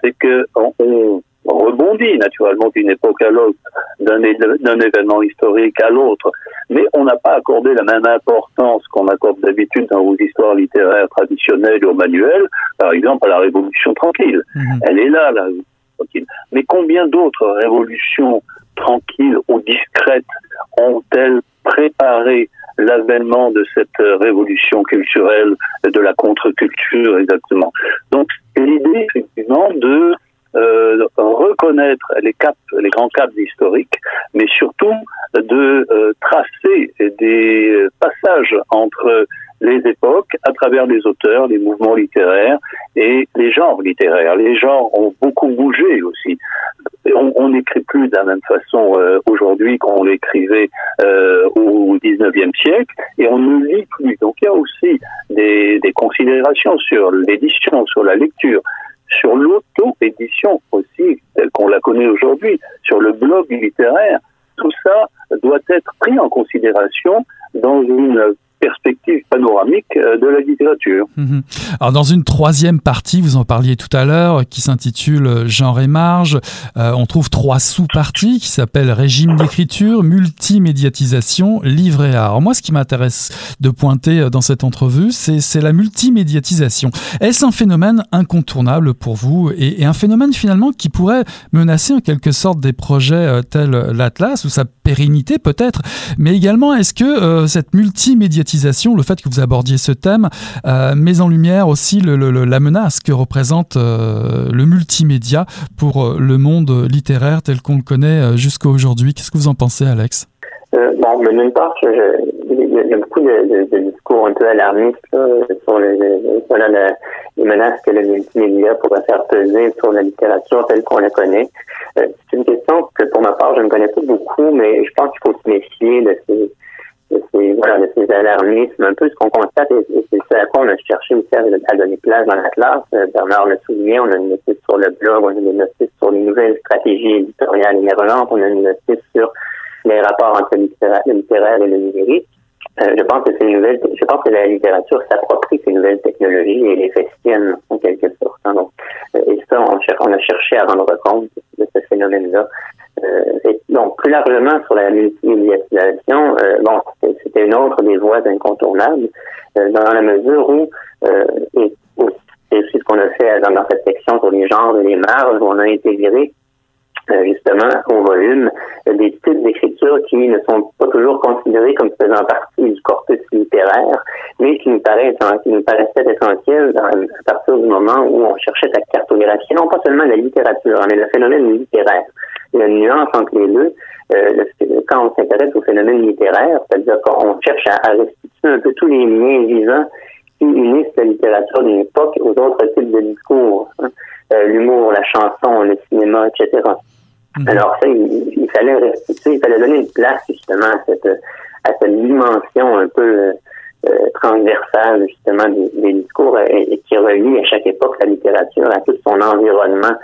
[SPEAKER 4] c'est que on, rebondit naturellement d'une époque à l'autre, d'un événement historique à l'autre, mais on n'a pas accordé la même importance qu'on accorde d'habitude dans vos histoires littéraires traditionnelles ou manuelles, par exemple à la Révolution tranquille. Mhm. Elle est là, la Révolution tranquille. Mais combien d'autres révolutions tranquilles ou discrètes ont-elles préparé l'avènement de cette révolution culturelle, de la contre-culture exactement. Donc l'idée effectivement de euh, reconnaître les caps, les grands caps historiques, mais surtout de euh, tracer des passages entre les époques à travers les auteurs, les mouvements littéraires et les genres littéraires. Les genres ont beaucoup bougé aussi. On n'écrit plus de la même façon euh, aujourd'hui qu'on l'écrivait euh, au XIXe siècle et on ne lit plus. Donc il y a aussi des, des considérations sur l'édition, sur la lecture, sur l'auto-édition aussi, telle qu'on la connaît aujourd'hui, sur le blog littéraire. Tout ça doit être pris en considération dans une perspective panoramique de la littérature.
[SPEAKER 1] Mhm. Alors dans une troisième partie, vous en parliez tout à l'heure, qui s'intitule Genre et marge, on trouve trois sous-parties qui s'appellent régime d'écriture, multimédiatisation, livre et art. Alors moi, ce qui m'intéresse de pointer dans cette entrevue, c'est la multimédiatisation. Est-ce un phénomène incontournable pour vous et, un phénomène finalement qui pourrait menacer en quelque sorte des projets tels l'Atlas ou sa pérennité peut-être, mais également est-ce que euh, cette multimédiatisation, le fait que vous abordiez ce thème, euh, met en lumière aussi la menace que représente euh, le multimédia pour le monde littéraire tel qu'on le connaît jusqu'à aujourd'hui Qu'est-ce que vous en pensez, Alex?
[SPEAKER 5] Bon, mais d'une part, il y a beaucoup de, discours un peu alarmistes sur les, les, menaces que le multimédia pourrait faire peser sur la littérature telle qu'on la connaît. Euh, c'est une question que pour ma part, je ne connais pas beaucoup, mais je pense qu'il faut se méfier de ces, de ces, voilà, de ces alarmismes. Un peu ce qu'on constate, et, c'est ça à quoi on a cherché aussi à, donner place dans la classe. Euh, Bernard le souligné, on a une notice sur le blog, on a une notice sur les nouvelles stratégies éditoriales émergentes, on a une notice sur les rapports entre le littéraire, et le numérique. Euh, je pense que c'est nouvelles, je pense que la littérature s'approprie ces nouvelles technologies et les fait en quelque sorte. Hein. Donc, euh, et ça, on, on, a cherché à rendre compte de ce phénomène-là. Euh, donc, plus largement sur la multimédiatisation, euh, bon, c'était une autre des voies incontournables, euh, dans la mesure où, et c'est aussi ce qu'on a fait dans, cette section sur les genres et les marges, où on a intégré justement au volume des types d'écriture qui ne sont pas toujours considérés comme faisant partie du corpus littéraire, mais qui nous, paraît, qui nous paraissaient essentiels à partir du moment où on cherchait à cartographier non pas seulement la littérature, mais le phénomène littéraire. Il y a une nuance entre les deux. Euh, quand on s'intéresse au phénomène littéraire, c'est-à-dire qu'on cherche à, restituer un peu tous les liens vivants qui unissent la littérature d'une époque aux autres types de discours, hein. euh, l'humour, la chanson, le cinéma, etc. Mhm. Alors ça, il, fallait restituer, il fallait donner une place justement à cette, à cette dimension un peu euh, transversale justement des, discours et, qui relie à chaque époque la littérature à tout son environnement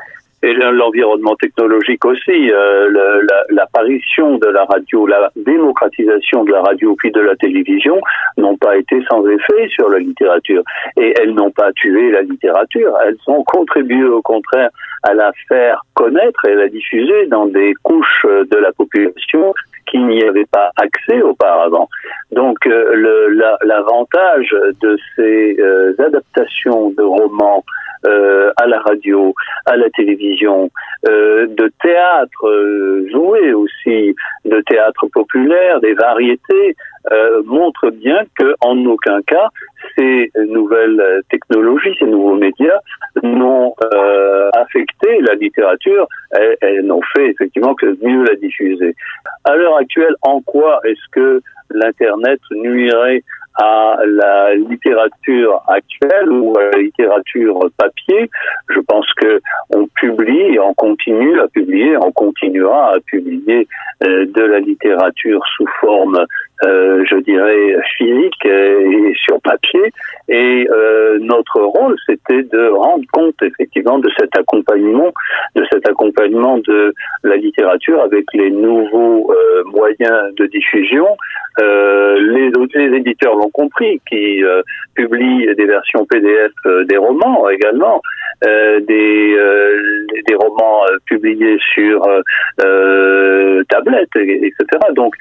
[SPEAKER 4] et l'environnement technologique aussi, euh, l'apparition de la radio, la démocratisation de la radio puis de la télévision n'ont pas été sans effet sur la littérature. Et elles n'ont pas tué la littérature, elles ont contribué au contraire à la faire connaître et à la diffuser dans des couches de la population qui n'y avaient pas accès auparavant. Donc euh, l'avantage de ces euh, adaptations de romans euh, à la radio, à la télévision, de théâtre joué aussi, de théâtre populaire, des variétés, euh, montrent bien que en aucun cas ces nouvelles technologies, ces nouveaux médias n'ont euh, affecté la littérature, elles, elles n'ont fait effectivement que mieux la diffuser. À l'heure actuelle, en quoi est-ce que l'Internet nuirait à la littérature actuelle ou à la littérature papier? Je pense que on publie on continue à publier, on continuera à publier euh, de la littérature sous forme, euh, je dirais, physique et sur papier. Et euh, notre rôle, c'était de rendre compte effectivement de cet accompagnement, de cet accompagnement de la littérature avec les nouveaux moyens de diffusion. les, les éditeurs l'ont compris, qui publient des versions PDF des romans également, des, des romans publiés sur tablette, etc. Donc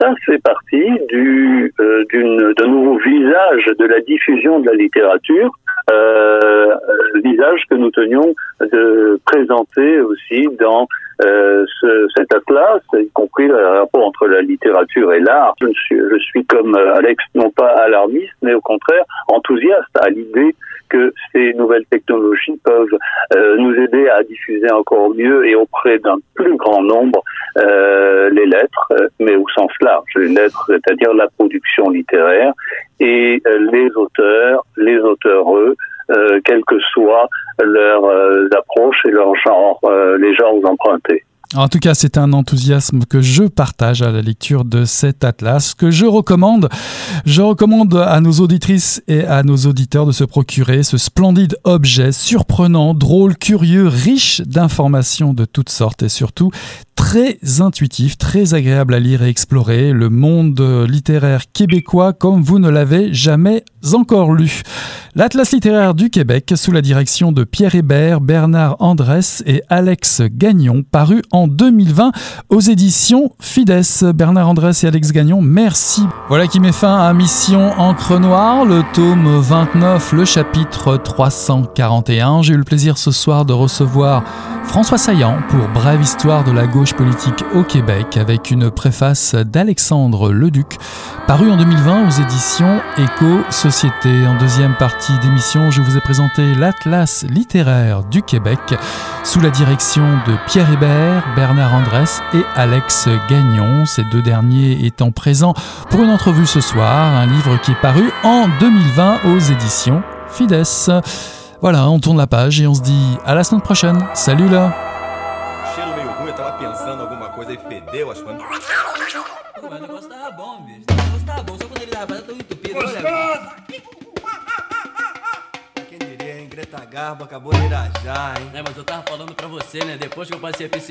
[SPEAKER 4] ça fait partie du d'un nouveau visage de la diffusion de la littérature euh, visage que nous tenions de présenter aussi dans euh, ce, cet atlas, y compris le rapport entre la littérature et l'art. Je suis, je suis comme Alex, non pas alarmiste, mais au contraire enthousiaste à l'idée que ces nouvelles technologies peuvent euh, nous aider à diffuser encore mieux et auprès d'un plus grand nombre euh, les lettres, mais au sens large, les lettres, c'est-à-dire la production littéraire et euh, les auteurs, les auteureux, euh, quelles que soient leurs approches et leurs genres, les genres empruntés.
[SPEAKER 1] En tout cas, c'est un enthousiasme que je partage à la lecture de cet atlas, que je recommande. Je recommande à nos auditrices et à nos auditeurs de se procurer ce splendide objet, surprenant, drôle, curieux, riche d'informations de toutes sortes et surtout très intuitif, très agréable à lire et explorer, le monde littéraire québécois comme vous ne l'avez jamais encore lu. L'Atlas littéraire du Québec, sous la direction de Pierre Hébert, Bernard Andrès et Alex Gagnon, paru en 2020 aux éditions Fides. Bernard Andrès et Alex Gagnon, merci. Voilà qui met fin à Mission Encre Noire, le tome 29, le chapitre 341. J'ai eu le plaisir ce soir de recevoir François Saillant pour Brève histoire de la gauche politique au Québec avec une préface d'Alexandre Leduc, paru en 2020 aux éditions Éco-Société. En deuxième partie d'émission, je vous ai présenté l'Atlas littéraire du Québec sous la direction de Pierre Hébert, Bernard Andrès et Alex Gagnon, ces deux derniers étant présents pour une entrevue ce soir, un livre qui est paru en 2020 aux éditions Fides. Voilà, on tourne la page et on se dit à la semaine prochaine. Salut là? Greta Garbo acabou de irajar, hein? É, mas eu tava falando pra você, né? Depois que eu passei a